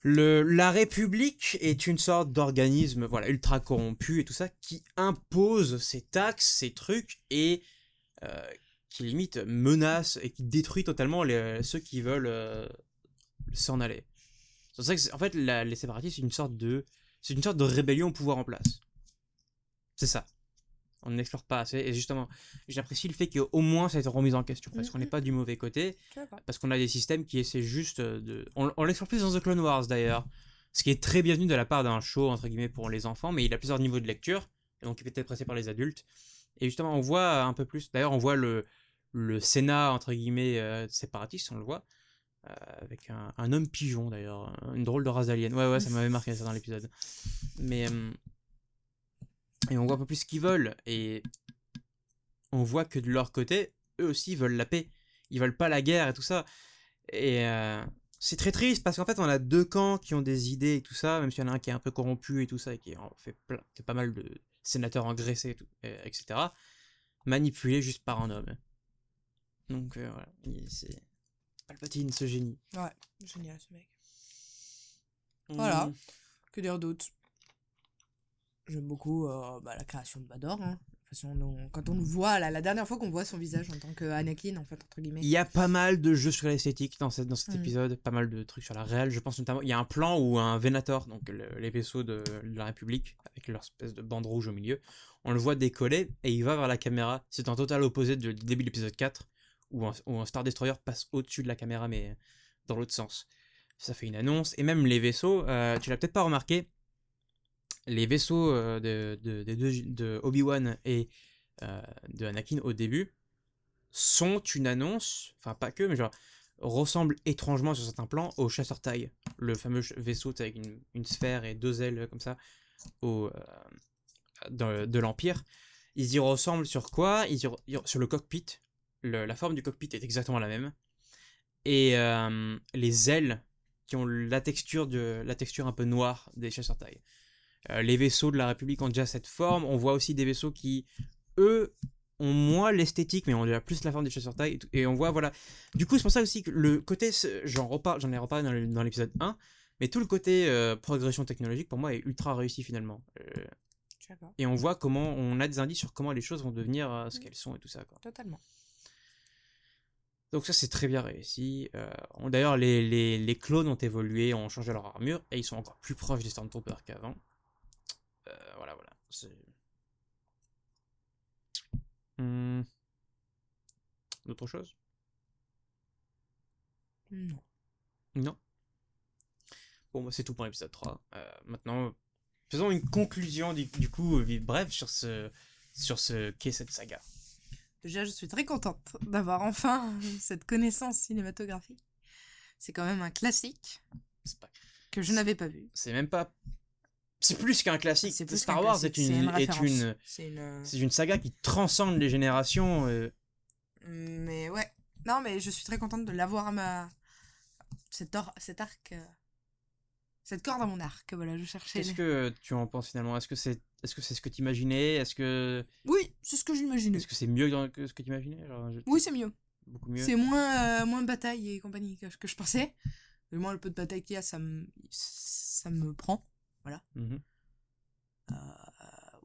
la République est une sorte d'organisme voilà, ultra corrompu et tout ça qui impose ses taxes, ses trucs et euh, qui limite menace et qui détruit totalement ceux qui veulent euh, s'en aller. C'est ça que, en fait, les séparatistes, c'est une sorte de, c'est une sorte de rébellion au pouvoir en place. C'est ça. On n'explore pas assez. Et justement, j'apprécie le fait qu'au moins ça a été remis en question. Parce qu'on n'est Mhm. pas du mauvais côté parce qu'on a des systèmes qui essaient juste de... On, on l'explore plus dans The Clone Wars d'ailleurs, ce qui est très bienvenu de la part d'un show, entre guillemets, pour les enfants, mais il a plusieurs niveaux de lecture, et donc il peut être pressé par les adultes. Et justement, on voit un peu plus, d'ailleurs on voit le, le Sénat, entre guillemets, euh, séparatiste, on le voit, euh, avec un, un homme pigeon d'ailleurs, une drôle de race d'alien. Ouais, ouais, ça m'avait marqué ça dans l'épisode. Mais... euh, et on voit un peu plus ce qu'ils veulent, et on voit que de leur côté, eux aussi veulent la paix ils veulent pas la guerre et tout ça. Et euh, c'est très triste parce qu'en fait, on a deux camps qui ont des idées et tout ça, même s'il y en a un qui est un peu corrompu et tout ça, et qui en fait, plein, pas mal de sénateurs engraissés, et tout, et- etc. Manipulés juste par un homme. Donc euh, voilà, il- c'est Palpatine, ce génie. Ouais, génial ce mec. Voilà. Que dire d'autre? J'aime beaucoup euh, bah, la création de Vador. Hein. De toute façon, dont- quand on le voit, la, la dernière fois qu'on voit son visage en tant que Anakin, en fait, entre guillemets. Il y a pas mal de jeux sur l'esthétique dans, cette, dans cet Mm. épisode, pas mal de trucs sur la réelle. Je pense notamment, il y a un plan où un Venator, donc le- les vaisseaux de, de la République, avec leur espèce de bande rouge au milieu, on le voit décoller et il va vers la caméra. C'est en total opposé de- du début de l'épisode 4, où un, où un Star Destroyer passe au-dessus de la caméra, mais dans l'autre sens. Ça fait une annonce. Et même les vaisseaux, euh, tu l'as peut-être pas remarqué, les vaisseaux euh, de, de, Obi-Wan et euh, de Anakin au début sont une annonce, enfin pas que, mais genre ressemblent étrangement sur certains plans au chasseur taille, le fameux vaisseau avec une, une sphère et deux ailes comme ça au, euh, de, l'Empire. Ils y ressemblent sur quoi? Ils y Sur le cockpit. La forme du cockpit est exactement la même. Et les ailes qui ont la texture, de, la texture un peu noire des chasseurs taille. Euh, les vaisseaux de la République ont déjà cette forme. On voit aussi des vaisseaux qui, eux, ont moins l'esthétique, mais ont déjà plus la forme des chasseurs taille. Et, on voit, voilà. Du coup, c'est pour ça aussi que le côté, j'en reparle, j'en ai reparlé dans l'épisode 1, mais tout le côté euh, progression technologique, pour moi, est ultra réussi finalement. Euh, et on voit comment, on a des indices sur comment les choses vont devenir euh, ce Mm. qu'elles sont et tout ça, quoi. Totalement. Donc ça, c'est très bien réussi. On- D'ailleurs, les, les, les clones ont évolué, ont changé leur armure, et ils sont encore plus proches des Stormtroopers qu'avant. Euh, voilà, voilà. C'est... Hmm. D'autres choses? Non. Non. Bon, bah, c'est tout pour l'épisode 3. Euh, maintenant, faisons une conclusion du, du coup, bref, sur ce, sur ce qu'est cette saga. Déjà, je suis très contente d'avoir enfin cette connaissance cinématographique. C'est quand même un classique C'est pas- que je n'avais pas vu. c'est même pas. C'est plus qu'un classique. Plus Star Wars classique, est une, c'est une est une, C'est une... c'est une saga qui transcende les générations. euh, Mais ouais. Non, mais je suis très contente de l'avoir à ma... Cet, or... cet arc... euh, Cette corde à mon arc, voilà, je cherchais... Qu'est-ce les- que tu en penses finalement? Est-ce que c'est est-ce que c'est ce que tu imaginais Est-ce que Oui, c'est ce que j'imaginais. est-ce que c'est mieux que ce que tu imaginais Oui, c'est mieux. Beaucoup mieux. C'est moins, euh, moins bataille et compagnie que, que je pensais. Mais moi, le peu de bataille qu'il y a, ça me, ça me prend. Mhm. Euh,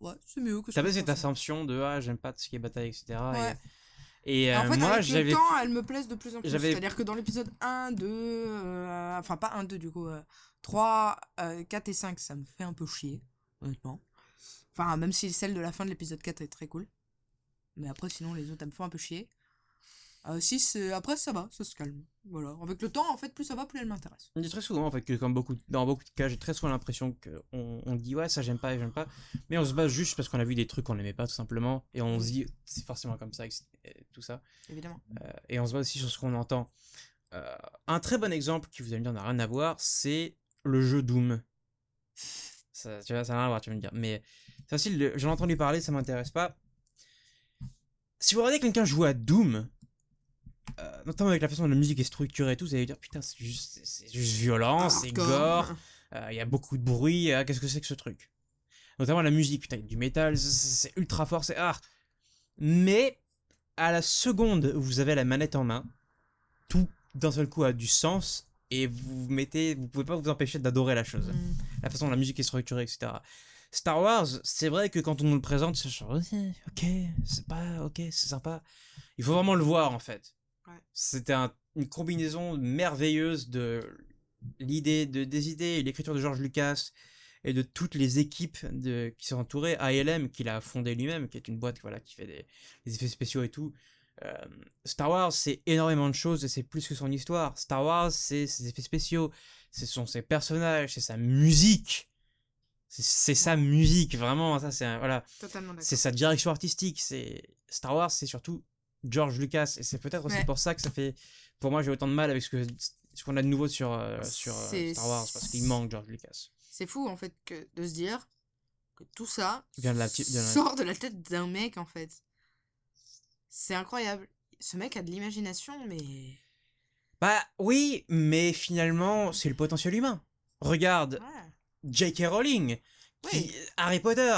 ouais, c'est mieux que ce T'avais cette assumption de ah j'aime pas tout ce qui est bataille etc. Ouais. Et, Et euh, en fait, moi, avec le temps, elles me plaisent de plus en plus. C'est-à-dire que dans l'épisode 1, 2, euh, enfin pas 1, 2 du coup, euh, 3, euh, 4 et 5, ça me fait un peu chier, honnêtement. Enfin, même si celle de la fin de l'épisode 4 est très cool. Mais après, sinon, les autres, elles me font un peu chier. Euh, 6, euh, après, ça va, ça se calme. Voilà. Avec le temps, en fait, plus ça va, plus elles m'intéressent. On dit très souvent en fait que comme beaucoup, dans beaucoup de cas, j'ai très souvent l'impression qu'on on dit ouais ça j'aime pas, j'aime pas, mais on se base juste parce qu'on a vu des trucs qu'on n'aimait pas tout simplement et on se dit c'est forcément comme ça tout ça Évidemment. Euh, et on se base aussi sur ce qu'on entend. Euh, un très bon exemple qui vous allez me dire n'a rien à voir, c'est le jeu Doom. Ça, tu vois, ça n'a rien à voir, tu vas me dire. Mais c'est facile, j'en ai entendu parler, ça m'intéresse pas. Si vous regardez quelqu'un jouer à Doom, euh, notamment avec la façon dont la musique est structurée et tout, vous allez dire putain, c'est juste, c'est- c'est juste violent, c'est Hardcore. gore, euh, il y a beaucoup de bruit, euh, qu'est-ce que c'est que ce truc? Notamment la musique, putain, il y a du métal, c'est- c'est c'est ultra fort, c'est art. Mais à la seconde où vous avez la manette en main, tout d'un seul coup a du sens et vous mettez, vous pouvez pas vous empêcher d'adorer la chose. Mm. La façon dont la musique est structurée, etc. Star Wars, c'est vrai que quand on nous le présente, c'est genre, ok, c'est pas, ok, c'est sympa. Il faut vraiment le voir en fait. Ouais. C'était un- une combinaison merveilleuse de l'idée, de, des idées et l'écriture de George Lucas et de toutes les équipes de, qui sont entourées. ALM, qu'il a fondé lui-même, qui est une boîte voilà, qui fait des, des effets spéciaux et tout. Euh, Star Wars, c'est énormément de choses et c'est plus que son histoire. Star Wars, c'est ses effets spéciaux, ce sont ses personnages, c'est sa musique. C'est- sa musique, vraiment. Ça, c'est voilà, c'est sa direction artistique. C'est Star Wars, c'est surtout George Lucas et c'est peut-être aussi pour ça que ça fait. Pour moi, j'ai autant de mal avec ce que ce qu'on a de nouveau sur euh, sur euh, Star Wars parce qu'il manque George Lucas. C'est fou, en fait, que de se dire que tout ça Vient de la petite- de sort de la tête d'un mec, en fait. C'est incroyable. Ce mec a de l'imagination, mais... Bah oui, mais finalement, c'est le potentiel humain. Regarde, Ouais. J.K. Rowling, qui- Oui. Harry Potter,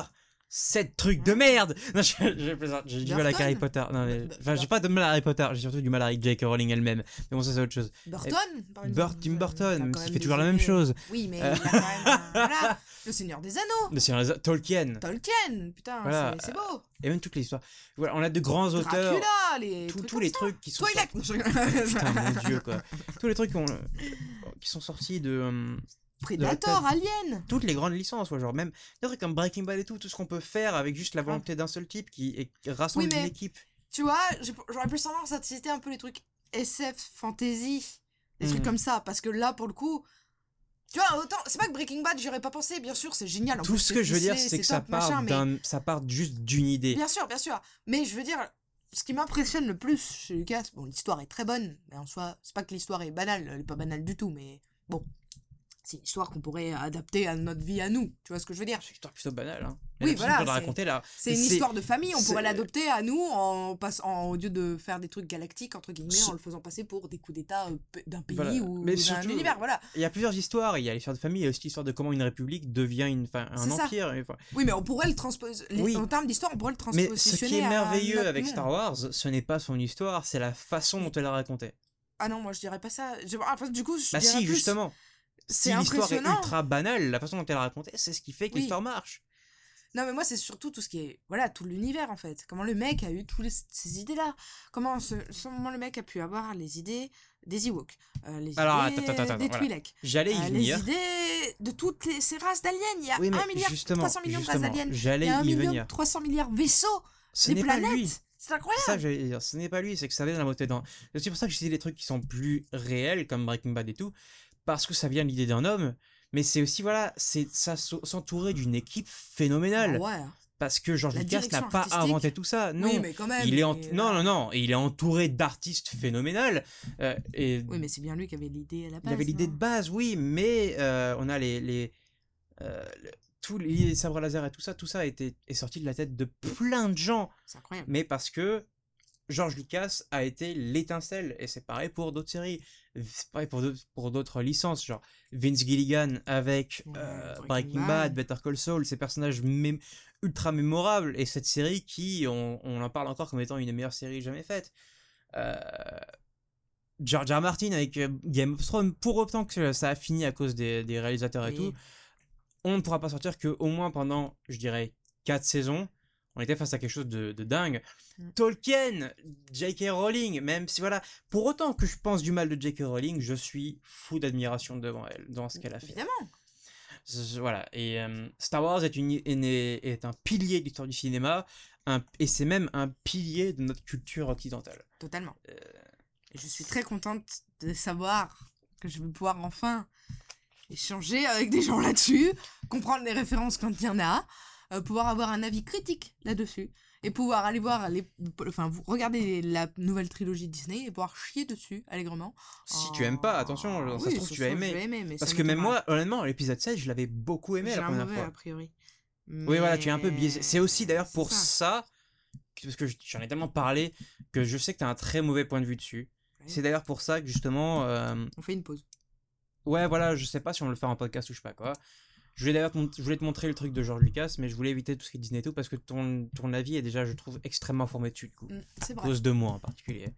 cette truc de merde. Non, je, plaisante, j'ai du mal avec. Harry Potter. Non, mais- enfin, j'ai pas de mal à Harry Potter, j'ai surtout du mal avec J.K. Rowling elle-même. Mais bon, ça c'est autre chose. Burton, par Bur- exemple. Tim a Burton, même s'il fait toujours la même chose. Oui, mais Euh. il a quand même... un- voilà, le Seigneur des Anneaux. Le Seigneur des- Tolkien. Tolkien, putain, Voilà, c'est beau. Et même toutes les histoires. Voilà, on a de grands auteurs. Les tous- trucs les ça. trucs qui sont. Twilight sortis- Putain, mon dieu, quoi. Tous les trucs qui, ont, euh, qui sont sortis de. Predator, Alien. toutes les grandes licences, ouais, genre même des trucs comme Breaking Bad et tout, tout ce qu'on peut faire avec juste la volonté d'un seul type qui, rassemble Oui, mais- une équipe. Tu vois, j'aurais plus tendance à te citer un peu les trucs SF, fantasy, des trucs Mhm. comme ça, parce que là, pour le coup, tu vois, autant, c'est pas que Breaking Bad, j'y aurais pas pensé, bien sûr, c'est génial. en Tout plus, ce que je veux dire, c'est que ça machin, part, mais- ça part juste d'une idée. Bien sûr, bien sûr. Mais je veux dire, ce qui m'impressionne le plus chez Lucas, bon, l'histoire est très bonne, mais en soi, c'est pas que l'histoire est banale, elle est pas banale du tout, mais bon, c'est une histoire qu'on pourrait adapter à notre vie à nous, tu vois ce que je veux dire? C'est une histoire plutôt banale. Hein. Oui, voilà, raconté là. C'est une histoire de famille, on pourrait l'adopter à nous en passant, au lieu de faire des trucs galactiques, entre guillemets, en le faisant passer pour des coups d'état euh, d'un pays Voilà. ou Mais d'un univers, voilà. Il y a plusieurs histoires. Il y a l'histoire de famille, il y a aussi l'histoire de comment une république devient une, enfin, un empire. enfin, Oui, mais on pourrait le transposer, Oui. en termes d'histoire, on pourrait le Mais transpositionner ce qui est merveilleux avec. Star Wars, ce n'est pas son histoire, c'est la façon dont elle la racontait. Ah non, moi je dirais pas ça. Je... Enfin, du coup, je Bah dirais si, plus- justement. Si l'histoire est ultra banale, la façon dont elle la racontait, c'est ce qui fait que Oui. l'histoire marche. Non, mais moi, c'est surtout tout ce qui est. Voilà, tout l'univers en fait. Comment le mec a eu toutes ces idées-là. Comment, ce... comment le mec a pu avoir les idées des Ewoks. euh, les Alors, idées attends, attends, attends, des voilà. Twi'leks. J'allais y euh, les venir. idées de toutes les... ces races d'aliens. Il y a Oui, mais 1 milliard justement, 300 millions de races d'aliens. J'allais y a 1 y million venir. 300 milliards vaisseaux. Ce des planètes. C'est C'est incroyable. ça que j'allais dire. Ce n'est pas lui, c'est que ça vient de la montée dans. C'est pour ça que je dis des trucs qui sont plus réels, comme Breaking Bad et tout, parce que ça vient de l'idée d'un homme. Mais c'est aussi, voilà, c'est ça s'entourer d'une équipe phénoménale. Ah ouais. Parce que George La Lucas n'a pas inventé tout ça. Non. Oui, mais quand même. il est en... Non, voilà. non, non. Il est entouré d'artistes phénoménales. euh, et Oui, mais c'est bien lui qui avait l'idée à la base. il avait l'idée de base, oui, mais euh, on a les. les euh, le- tous les sabres laser et tout ça, tout ça a été, est sorti de la tête de plein de gens. C'est incroyable. mais parce que George Lucas a été l'étincelle, et c'est pareil pour d'autres séries, c'est pareil pour d'autres- pour d'autres licences, genre Vince Gilligan avec Ouais, euh, Breaking Bad, Bad. Better Call Saul, ces personnages ultra mémorables, et cette série qui, on, on en parle encore comme étant une des meilleures séries jamais faites. Euh, George R. Martin avec euh, Game of Thrones, pour autant que ça a fini à cause des, des réalisateurs et Oui. tout, on ne pourra pas sortir que au moins pendant, je dirais, 4 saisons, on était face à quelque chose de, de dingue. Mm. Tolkien, J.K. Rowling, même si voilà, pour autant que je pense du mal de J.K. Rowling, je suis fou d'admiration devant elle, dans ce qu'elle a fait. Évidemment. Voilà, et euh, Star Wars est, une, est, né- est un pilier de l'histoire du cinéma, un, et c'est même un pilier de notre culture occidentale. Totalement. Euh, je suis très contente de savoir que je vais pouvoir enfin échanger avec des gens là-dessus, comprendre les références quand il y en a, euh, pouvoir avoir un avis critique là-dessus, et pouvoir aller voir, les, enfin, vous regarder la nouvelle trilogie Disney et pouvoir chier dessus allègrement. Si tu aimes pas, attention, ça oui, ça tu se trouve, vais aimer, mais Parce que même moi, honnêtement, l'épisode 16, je l'avais beaucoup aimé la première mauvais fois. a priori. Oui, voilà, tu es un peu biaisé. C'est aussi d'ailleurs pour ça. parce que je- j'en ai tellement parlé, que je sais que tu as un très mauvais point de vue dessus. Ouais. C'est d'ailleurs pour ça que justement, euh, On fait une pause. ouais, voilà, je sais pas si on le fait en podcast ou je sais pas quoi. Je voulais d'ailleurs te mont- je voulais te montrer le truc de George Lucas, mais je voulais éviter tout ce qui est Disney et tout parce que ton, ton avis est déjà, je trouve, extrêmement formé dessus, du coup. Mm, C'est À vrai. cause de moi en particulier.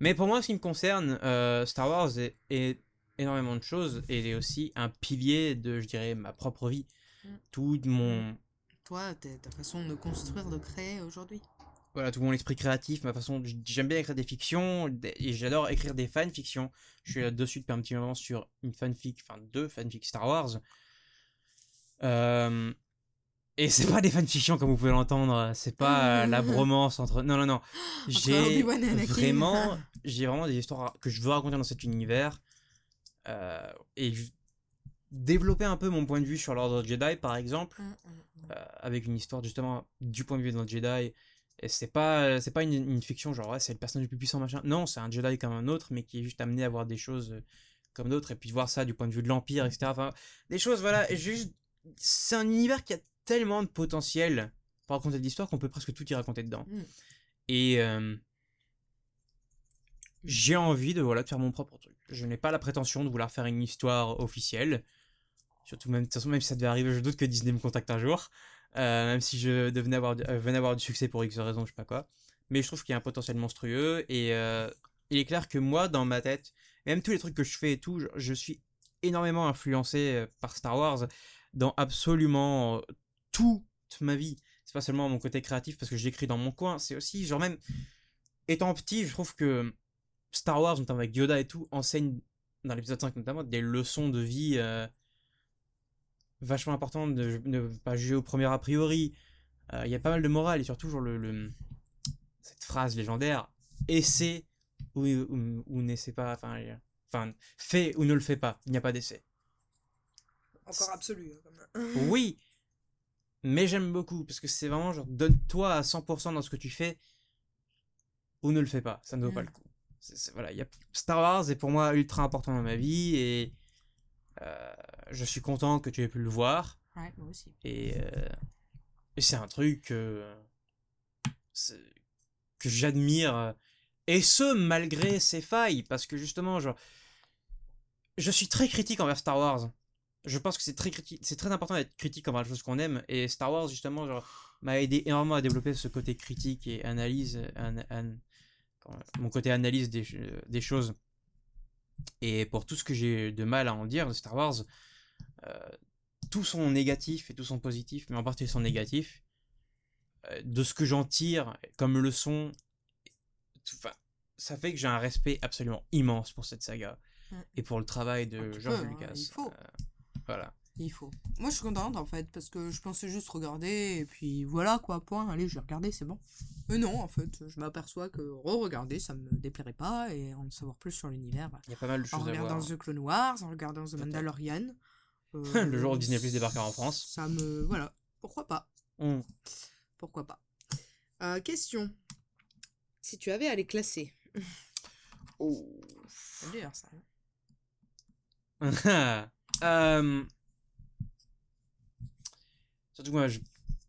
Mais pour moi, ce qui me concerne, euh, Star Wars est, est énormément de choses et est aussi un pilier de, je dirais, ma propre vie. Mm. Tout mon, Toi, t'es- ta façon de construire, de créer aujourd'hui. voilà, tout mon esprit créatif, ma façon, j'aime bien écrire des fictions et j'adore écrire des fanfictions. Je suis là-dessus depuis un petit moment sur une fanfic, enfin deux fanfics Star Wars. Euh, et c'est pas des fanfictions comme vous pouvez l'entendre, c'est pas euh, la bromance entre. Non, non, non. J'ai vraiment, j'ai vraiment des histoires que je veux raconter dans cet univers euh, et développer un peu mon point de vue sur l'ordre Jedi, par exemple mm, mm. euh, avec une histoire justement du point de vue d'un Jedi. Et c'est pas, c'est pas une, une fiction genre ouais, c'est le personnage le plus puissant machin. Non, c'est un Jedi comme un autre, mais qui est juste amené à voir des choses comme d'autres et puis voir ça du point de vue de l'Empire, etc. Enfin, des choses, voilà. Et juste, c'est un univers qui a tellement de potentiel pour raconter de l'histoire qu'on peut presque tout y raconter dedans. Mm. Et euh, j'ai envie de, voilà, de faire mon propre truc. Je n'ai pas la prétention de vouloir faire une histoire officielle. Surtout même, de toute façon, même si ça devait arriver, je doute que Disney me contacte un jour. Euh, même si je devenais avoir, du- euh, venais avoir du succès pour X raisons, je sais pas quoi. Mais je trouve qu'il y a un potentiel monstrueux. Et il est clair que moi, dans ma tête, même tous les trucs que je fais et tout, je, je suis énormément influencé par Star Wars dans absolument toute ma vie. C'est pas seulement mon côté créatif parce que j'écris dans mon coin, c'est aussi, genre même, étant petit, je trouve que Star Wars, notamment avec Yoda et tout, enseigne, dans l'épisode 5 notamment, des leçons de vie vachement importantes, de ne pas juger au premier a priori. Il y a pas mal de morale et surtout, genre, le, cette phrase légendaire, essaie ou, ou, ou n'essaie pas, enfin, enfin, fais ou ne le fais pas, il n'y a pas d'essai. Encore absolu. hein, comme- Oui, mais j'aime beaucoup parce que c'est vraiment genre donne-toi à 100% dans ce que tu fais ou ne le fais pas, ça ne vaut pas Mm. le coup. C'est- c'est- voilà, il y a... Star Wars est pour moi ultra important dans ma vie et euh, je suis content que tu aies pu le voir Ouais, moi aussi. et, euh, et c'est un truc euh, que j'admire euh, et ce malgré ses failles parce que justement genre je suis très critique envers Star Wars je pense que c'est très c'est très important d'être critique envers les choses qu'on aime. Et Star Wars justement genre m'a aidé énormément à développer ce côté critique et analyse an- an- comment- mon côté analyse des, ch- des choses. Et pour tout ce que j'ai de mal à en dire de Star Wars euh, tout son négatif et tout son positif mais en partie son négatif euh, de ce que j'en tire comme leçon enfin, ça fait que j'ai un respect absolument immense pour cette saga et pour le travail de George peu, hein, Lucas. il faut. Euh, voilà Il faut. Moi, je suis contente en fait, parce que je pensais juste regarder, et puis voilà quoi, point. Allez, je vais regarder, c'est bon. Mais non, en fait, je m'aperçois que re-regarder, ça me déplairait pas, et en savoir plus sur l'univers. bah, il y a pas mal de En choses à regardant voir The Clone Wars, en regardant The. Mandalorian. Le euh, jour où Disney Plus débarquera en France. Ça me. Voilà. Pourquoi pas? On- Pourquoi pas? Euh, Question. Si tu avais à les classer. C'est dur ça. Euh, Surtout que moi, je...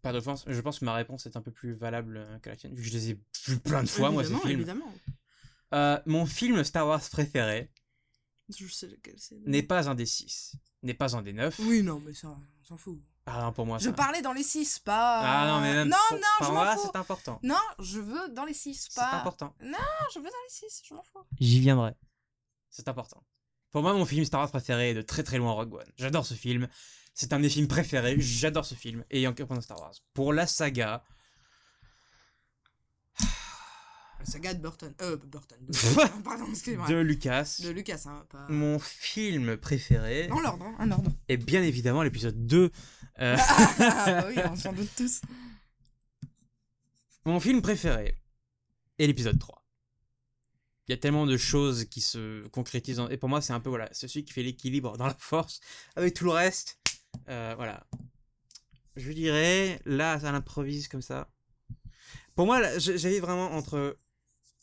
pas d'offense, je pense que ma réponse est un peu plus valable euh, que la tienne, vu que je les ai vus plein de fois, moi, ces évidemment, films. évidemment. Euh, mon film Star Wars préféré Je sais lequel c'est. n'est pas un des 6, n'est pas un des 9. Oui, non, mais ça, on s'en fout. Ah non, pour moi, Je ça- parlais dans les 6, pas. Ah non, mais même Non, pour, non, par je moi, c'est important. Non, je veux dans les 6, C'est pas. important. Non, je veux dans les 6, je m'en fous. J'y viendrai. C'est important. Pour moi, mon film Star Wars préféré est de très très loin Rogue One. J'adore ce film. C'est un de mes films préférés. J'adore ce film. Et encore pendant Star Wars. Pour la saga. La saga de Burton. Euh, Burton. De... Pardon, excusez-moi. De Lucas. De Lucas, hein, pas... Mon film préféré. Dans l'ordre, hein, un ordre. Et bien évidemment l'épisode 2. Euh... ah, ah, ah bah oui, on s'en doute tous. Mon film préféré est l'épisode 3. Il y a tellement de choses qui se concrétisent. en- Et pour moi, c'est un peu voilà, celui qui fait l'équilibre dans la force avec tout le reste. Euh, voilà. Je dirais, là, ça l'improvise comme ça. Pour moi, j'avais vraiment entre.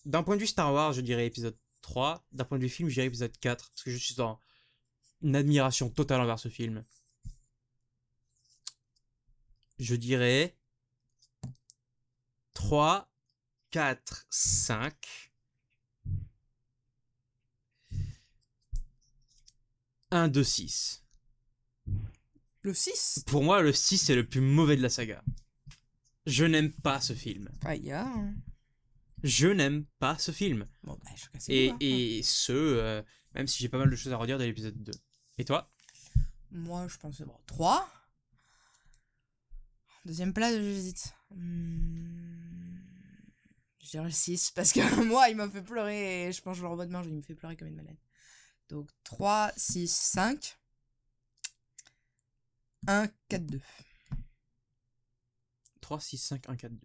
D'un point de vue Star Wars, je dirais épisode 3. D'un point de vue film, je dirais épisode 4. Parce que je suis dans une admiration totale envers ce film. Je dirais 3, 4, 5. 1, 2, 6. Le 6 Pour moi, le 6 c'est le plus mauvais de la saga. Je n'aime pas ce film. Ah, il y a. hein. Je n'aime pas ce film. Bon, bah, ses Et, hein. et ce, euh, même si j'ai pas mal de choses à redire de l'épisode 2. Et toi? Moi, je pense bon, 3. Deuxième plat, j'hésite. Hmm, Je dirais le 6, parce que moi, il m'a fait pleurer. Et je pense que je le revois demain, il me fait pleurer comme une malade. Donc 3, 6, 5. 1, 4, 2. 3, 6, 5, 1, 4, 2.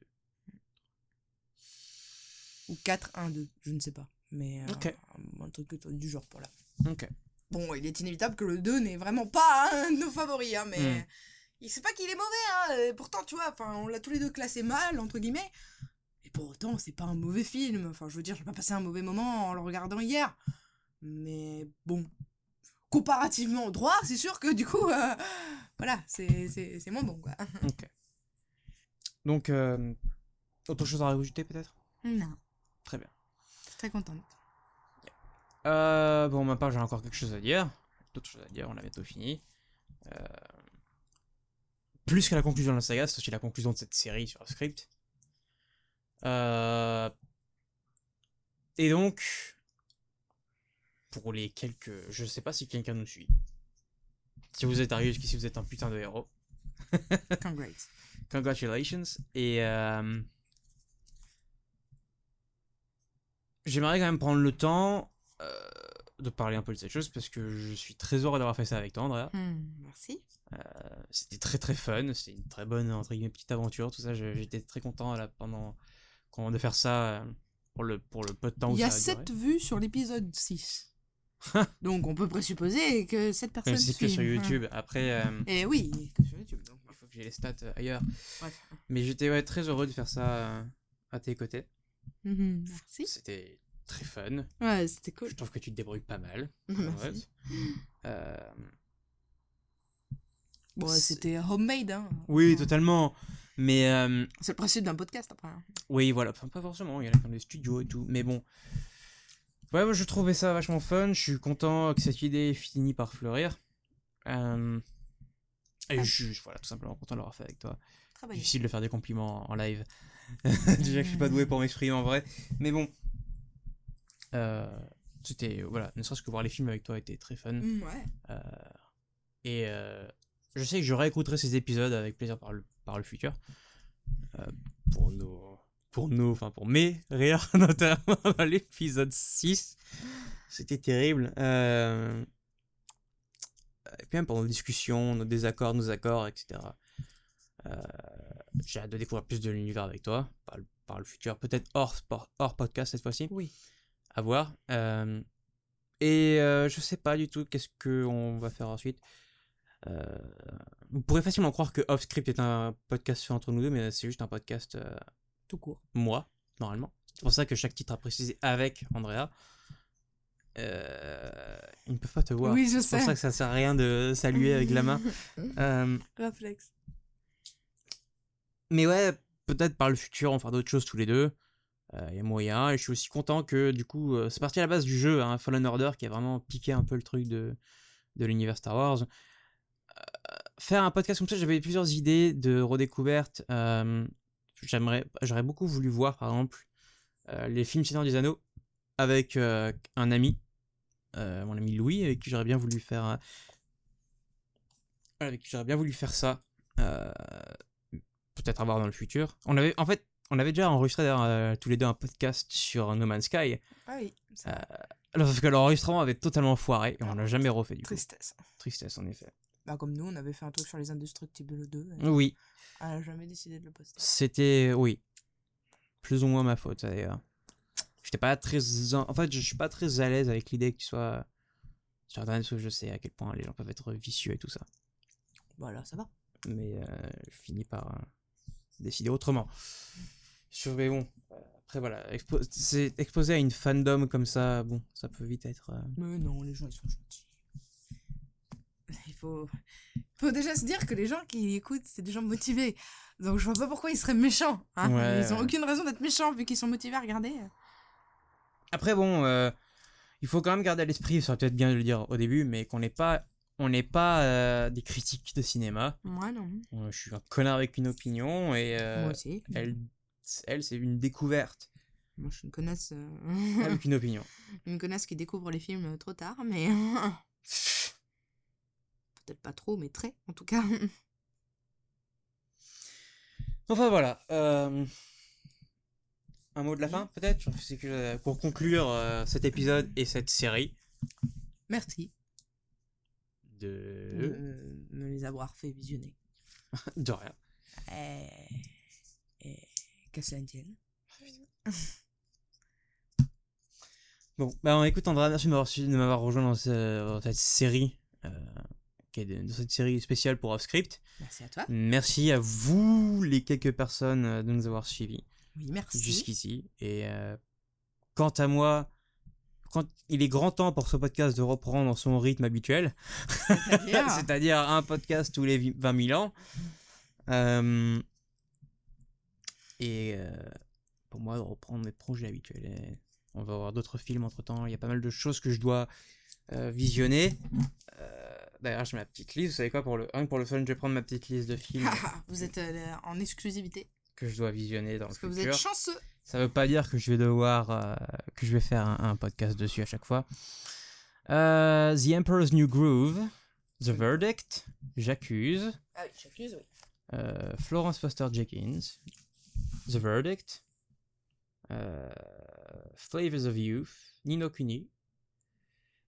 Ou 4, 1, 2. Je ne sais pas. Mais euh, un truc du genre pour là. Ok. Bon, il est inévitable que le 2 n'est vraiment pas un de nos favoris, hein, mais Hmm. il sait pas qu'il est mauvais, hein. et pourtant, tu vois, on l'a tous les deux classé mal, entre guillemets. Et pour autant, c'est pas un mauvais film. Enfin, je veux dire, j'ai pas passé un mauvais moment en le regardant hier. Mais bon, comparativement au droit, c'est sûr que du coup, euh, voilà, c'est moins bon, quoi. Ok. Donc, euh, autre chose à rajouter peut-être? Non, Très bien. très contente. Euh, bon, ma part, j'ai encore quelque chose à dire. D'autres choses à dire, on a bientôt fini. Plus que la conclusion de la saga, c'est aussi la conclusion de cette série sur script. Euh, et donc, pour les quelques. Je sais pas si quelqu'un nous suit. Si vous êtes arrivé jusqu'ici, vous êtes un putain de héros. Congrats. Congratulations. Et euh, j'aimerais quand même prendre le temps euh, de parler un peu de cette chose parce que je suis très heureux d'avoir fait ça avec toi, Andrea. Hmm, merci. Euh, C'était très très fun, c'était une très bonne entre guillemets, petite aventure, tout ça. J'étais très content là, pendant de faire ça pour le, pour le peu de temps où Il y a ça a duré. 7 vues sur l'épisode 6. Donc on peut présupposer que cette personne Même si c'est que sur. YouTube. Après, euh, Et oui, que sur YouTube. Donc, il faut que j'ai les stats euh, ailleurs. bref. Mais j'étais ouais, très heureux de faire ça euh, à tes côtés. Mhm, Merci. C'était très fun. Ouais, c'était cool. Je trouve que tu te débrouilles pas mal. Merci. Euh, Bon, c'était homemade. Hein. Oui, totalement. Mais C'est le principe d'un podcast après. hein. oui, voilà. Enfin, pas forcément. Il y a comme des studios et tout. Mais bon. Ouais, moi, je trouvais ça vachement fun. Je suis content que cette idée finisse par fleurir. Euh, et Ah. je suis voilà, tout simplement content de l'avoir fait avec toi. Très bonne idée. Difficile de faire des compliments en live. Déjà que je suis pas doué pour m'exprimer en vrai. Mais bon. Euh, C'était. Voilà. Ne serait-ce que voir les films avec toi était très fun. Mm, ouais. Euh, et euh, je sais que je réécouterai ces épisodes avec plaisir par le, par le futur. Pour nos. Pour nos. Enfin, pour mes rires, notamment dans l'épisode 6. C'était terrible. Euh, et puis même pour nos discussions, nos désaccords, nos accords, etc. Euh, J'ai hâte de découvrir plus de l'univers avec toi, par le, par le futur. Peut-être hors, sport- hors podcast cette fois-ci Oui. à voir. Euh, et je sais pas du tout qu'est-ce qu'on va faire ensuite. Vous pourrez facilement croire que Off Script est un podcast fait entre nous deux, mais c'est juste un podcast Tout court. moi, normalement. C'est pour ça que chaque titre a précisé avec Andrea. Euh, ils ne peuvent pas te voir. Oui, je c'est pour sais. ça que ça sert à rien de saluer avec la main. Euh, Réflexe. Mais ouais, peut-être par le futur, on fera d'autres choses tous les deux. Il y a moyen. Et je suis aussi content que, du coup, euh, c'est parti à la base du jeu, hein, Fallen Order, qui a vraiment piqué un peu le truc de, de l'univers Star Wars. Euh, faire un podcast comme ça, j'avais plusieurs idées de redécouverte. J'aimerais, j'aurais beaucoup voulu voir, par exemple, euh, les films Seigneur des Anneaux avec euh, un ami, euh, mon ami Louis, avec qui j'aurais bien voulu faire. avec qui j'aurais bien voulu faire ça. Peut-être avoir dans le futur. On avait, en fait, on avait déjà enregistré tous les deux un podcast sur No Man's Sky. Ah oui, alors, que l'enregistrement avait totalement foiré et on l'a jamais refait du coup. tristesse. Tristesse en effet. Bah, comme nous, on avait fait un truc sur les Indestructibles 2. et Oui, Elle a jamais décidé de le poster. c'était. Oui. Plus ou moins ma faute d'ailleurs. J'étais pas très. En en fait, je suis pas très à l'aise avec l'idée que tu sois sur internet parce que je sais à quel point les gens peuvent être vicieux et tout ça. Voilà, ça va. mais euh, je finis par euh, décider autrement. Sur, mais bon, après voilà, expo- c'est exposé à une fandom comme ça, bon, ça peut vite être. euh, Mais non, les gens, ils sont gentils. Il faut... faut déjà se dire que les gens qui écoutent, c'est des gens motivés. Donc je vois pas pourquoi ils seraient méchants. hein. Ouais, ils ont aucune raison d'être méchants vu qu'ils sont motivés à regarder. Après bon, euh, il faut quand même garder à l'esprit, ça serait peut-être bien de le dire au début, mais qu'on n'est pas, on n'est pas euh, des critiques de cinéma. Moi non. Euh, je suis un connard avec une opinion et euh, Moi aussi. elle, elle c'est une découverte Moi je suis une connasse. avec une opinion. une connasse qui découvre les films trop tard, mais. Peut-être pas trop, mais très en tout cas. Enfin voilà. euh, Un mot de la fin peut-être pour conclure euh, cet épisode et cette série Merci de de me les avoir fait visionner. de rien. Et. Et. Qu'à cela ne tienne. Bon, bah écoute Andrea, merci de m'avoir su- de m'avoir rejoint dans, ce- dans cette série, euh, qui est dans cette série spéciale pour Offscript. Merci à toi. Merci à vous les quelques personnes euh, de nous avoir suivis Oui, merci. jusqu'ici. Et euh, quant à moi, quand il est grand temps pour ce podcast de reprendre son rythme habituel. C'est-à-dire un podcast tous les vi- 20 000 ans. Euh, et euh, pour moi, de reprendre mes projets habituels. Et on va avoir d'autres films entre temps. Il y a pas mal de choses que je dois visionner. Euh, D'ailleurs, j'ai ma petite liste. Vous savez quoi pour le, pour le fun, je vais prendre ma petite liste de films vous êtes euh, en exclusivité. que je dois visionner dans Parce le que vous futur. êtes chanceux. Ça veut pas dire que je vais devoir euh, que je vais faire un, un podcast dessus à chaque fois. Euh, The Emperor's New Groove, The Verdict, J'accuse, Ah oui, j'accuse, oui. Florence Foster Jenkins, The Verdict, Flavors of Youth, Nino Kuni,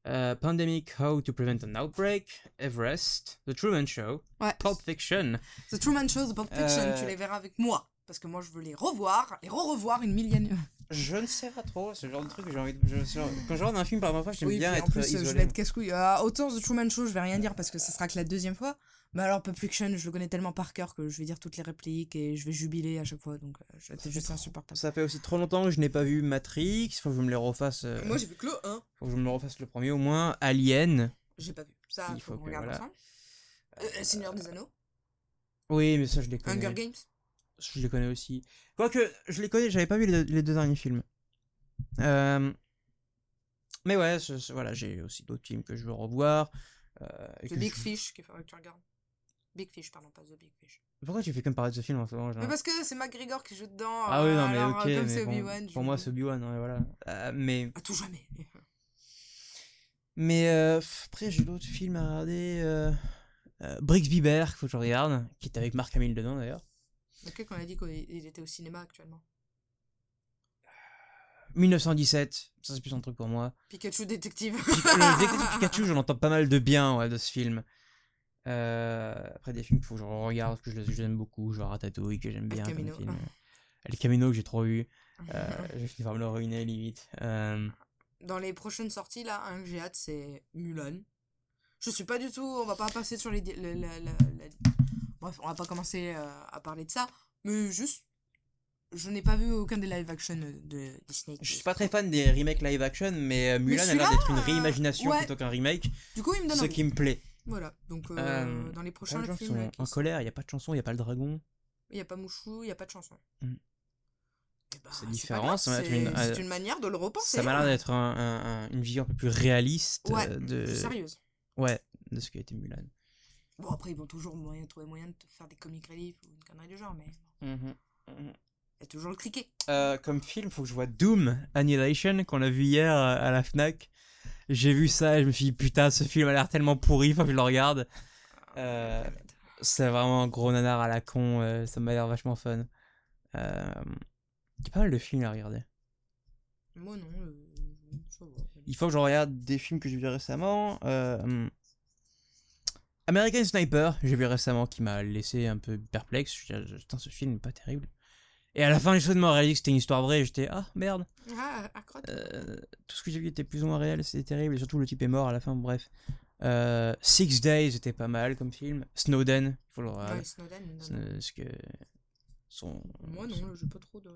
euh, Pandemic How to Prevent an Outbreak, Everest, The Truman Show, Ouais. Pulp Fiction, The Truman Show, The Pulp Fiction, Euh, tu les verras avec moi. Parce que moi, je veux les revoir, les re-revoir une millième. Je ne sais pas trop, ce genre de truc que j'ai envie de. je- quand je regarde un film par fois, j'aime Oui, bien être en plus, isolé. je vais être casse-couille. Euh, autant The Truman Show, je vais rien dire parce que ce sera que la deuxième fois. Mais alors, Pulp Fiction, je le connais tellement par cœur que je vais dire toutes les répliques et je vais jubiler à chaque fois. Donc, euh, je- c'est juste insupportable. Ça fait aussi trop longtemps que je n'ai pas vu Matrix, faut que je me les refasse. euh, Moi, j'ai vu que le 1. faut que je me le refasse le premier au moins. Alien. J'ai pas vu. Ça, Il faut faut qu'on regarde voilà. ensemble. Euh, Seigneur des Anneaux. Oui, mais ça je les connais. Hunger Games. Je les connais aussi. Quoique, je les connais, j'avais pas vu les, deux- les deux derniers films. Euh, Mais ouais, voilà, j'ai aussi d'autres films que je veux revoir. euh, et The Big je- Fish qu'il faudrait que tu regardes. Big Fish, pardon, pas The Big Fish. Pourquoi tu fais comme parler de ce film en ce moment parce que c'est McGregor qui joue dedans. Ah oui, non, mais alors, ok. euh, mais bon, Obi-Wan. pour moi, c'est Obi-Wan, ouais, voilà. Euh, mais À tout jamais. mais euh, après, j'ai d'autres films à regarder. Euh... euh, Brixby Bear, faut que je regarde, qui est avec Mark Hamill dedans d'ailleurs. Ok, qu'on a dit qu'il était au cinéma actuellement? 1917, ça c'est plus un truc pour moi. Pikachu détective. Pika- le détective Pikachu, j'en entends pas mal de bien ouais, de ce film. Euh, après des films que je regarde, que je, je les aime beaucoup, genre Ratatouille, que j'aime bien comme Camino. film. El Camino que j'ai trop eu. Euh, j'ai fini par me le ruiner limite. Euh, Dans les prochaines sorties, là, un que j'ai hâte, c'est Mulan. Je suis pas du tout. On va pas passer sur les. di- la- la- la- la- Bref, on va pas commencer euh, à parler de ça. Mais juste. Je n'ai pas vu aucun des live action de Disney. je suis pas très fan des remakes live action, mais euh, Mulan a l'air d'être une réimagination ouais. plutôt qu'un remake, Du coup, il me donne ce envie. qui me plaît. Voilà. Donc, euh, dans les prochains de gens qui films, sont qui en sont- colère, il y a pas de chanson, il y a pas le dragon. il y a pas Mouchou, il y a pas de chanson. Mm. Ben, C'est différent, grave, ça va être c'est une- c'est euh, une manière de le repenser. Ça m'a l'air d'être un- un- un- une vision un peu plus réaliste Ouais, de, sérieuse. ouais, de ce qu'a été Mulan. Bon, après, ils vont toujours moyen, trouver moyen de te faire des comic relief ou une connerie du genre, mais Mhm, il y a toujours le criquet. Euh, comme film, faut que je vois Doom Annihilation qu'on a vu hier euh, à la Fnac. J'ai vu ça et je me suis dit putain ce film a l'air tellement pourri, faut que je le regarde. Euh, c'est vraiment un gros nanar à la con, euh, ça m'a l'air vachement fun. Il y a pas mal de films à regarder. Moi non. Il faut que je regarde des films que j'ai vus récemment. Euh, American Sniper, j'ai vu récemment, qui m'a laissé un peu perplexe. Je me suis dit, putain, ce film est pas terrible. Et à la fin, j'ai soudainement réalisé que c'était une histoire vraie. J'étais, ah merde, Ah, euh, tout ce que j'ai vu était plus ou moins réel, c'était terrible. Et surtout, le type est mort à la fin, bref. Euh, Six Days était pas mal comme film. Snowden, il faut le. Ouais, Snowden. non, Parce que. Son, Moi non, j'ai pas trop de.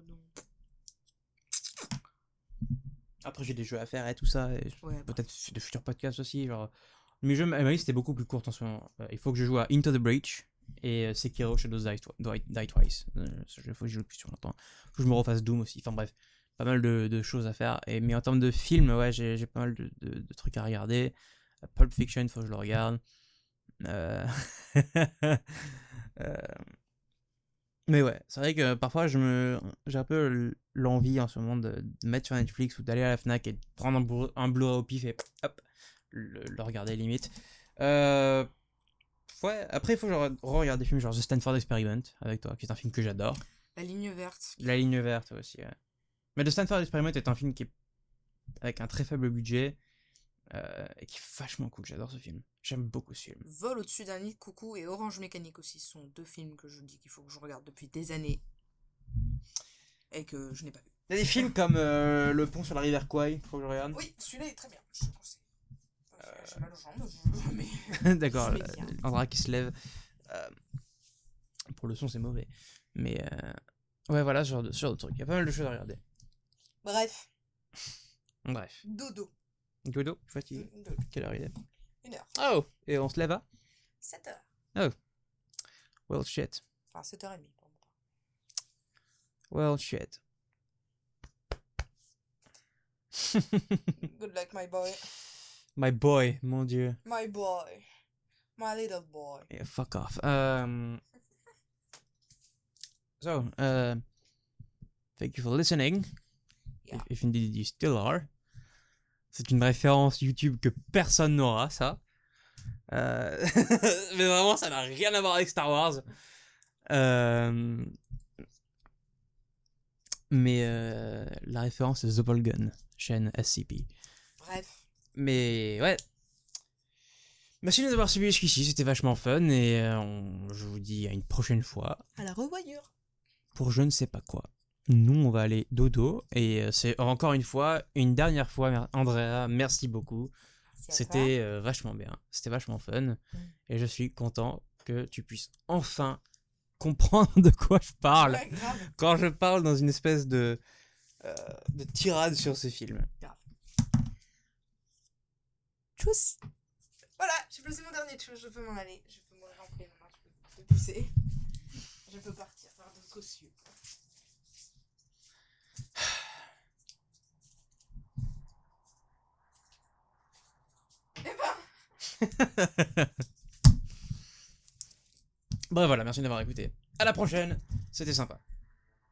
Après, j'ai des jeux à faire et tout ça. Ouais, bah, peut-être de futurs podcasts aussi. Genre, mes jeux, ma liste, c'était beaucoup plus court en ce moment. Euh, il faut que je joue à Into the Breach et euh, Sekiro Shadows Die, Die- Twice. Euh, ce jeu, faut que je joue plus sur longtemps. Faut que je me refasse Doom aussi. Enfin bref, pas mal de, choses à faire. Et, mais en termes de films, ouais, j'ai pas mal de, trucs à regarder. Euh, Pulp Fiction, faut que je le regarde. Euh, euh, Mais ouais, c'est vrai que parfois je me j'ai un peu l'envie en ce moment de, mettre sur Netflix ou d'aller à la Fnac et de prendre un, un Blu-ray au pif et hop, le, le regarder limite. Euh, ouais, après il faut que je re- re-regarde des films genre The Stanford Experiment avec toi, qui est un film que j'adore. La ligne verte. La ligne verte aussi, ouais. Mais The Stanford Experiment est un film qui est avec un très faible budget euh, et qui est vachement cool. J'adore ce film. J'aime beaucoup ce film. Vol au-dessus d'un nid de coucou et Orange Mécanique aussi sont deux films que je dis qu'il faut que je regarde depuis des années et que je n'ai pas vu. Il y a des films comme euh, Le pont sur la rivière Kwai, faut que je regarde. Oui, celui-là est très bien, je te conseille. J'ai- mal aux jambes, je- mais D'accord, Je euh. Andra qui se lève. Euh, pour le son, c'est mauvais. Mais euh, ouais, voilà, ce genre, de, ce genre de trucs. Il y a pas mal de choses à regarder. Bref, Bref. dodo. Dodo, fatigué. Dodo. Quelle heure il est Une heure. Oh Et on se lève à 7 heures. Well, shit. Enfin, 7h30 pour moi. Well, shit. Good luck, my boy. My boy, mon dieu. My boy. My little boy. Yeah, fuck off. Um, so, uh, thank you for listening. Yeah. If, if indeed you still are. C'est une référence YouTube que personne n'aura, ça. Euh, Mais vraiment, ça n'a rien à voir avec Star Wars. Euh, Mais euh, la référence c'est The Ball Gun, chaîne SCP. Bref. Mais ouais. Merci de nous avoir suivis jusqu'ici, c'était vachement fun et euh, on- je vous dis à une prochaine fois À la revoyure. pour je ne sais pas quoi. Nous, on va aller dodo et euh, c'est encore une fois, une dernière fois, Andrea, merci beaucoup. C'était euh, vachement bien, c'était vachement fun et je suis content que tu puisses enfin comprendre de quoi je parle grave. quand je parle dans une espèce de, euh, de tirade sur ce film. Tchuss. Voilà, j'ai placé mon dernier tchuss, je peux m'en aller. Je peux me remplir maintenant, je peux, pousser. Je peux partir vers d'autres cieux. Eh ben, Bref, voilà, merci d'avoir écouté. À la prochaine, c'était sympa.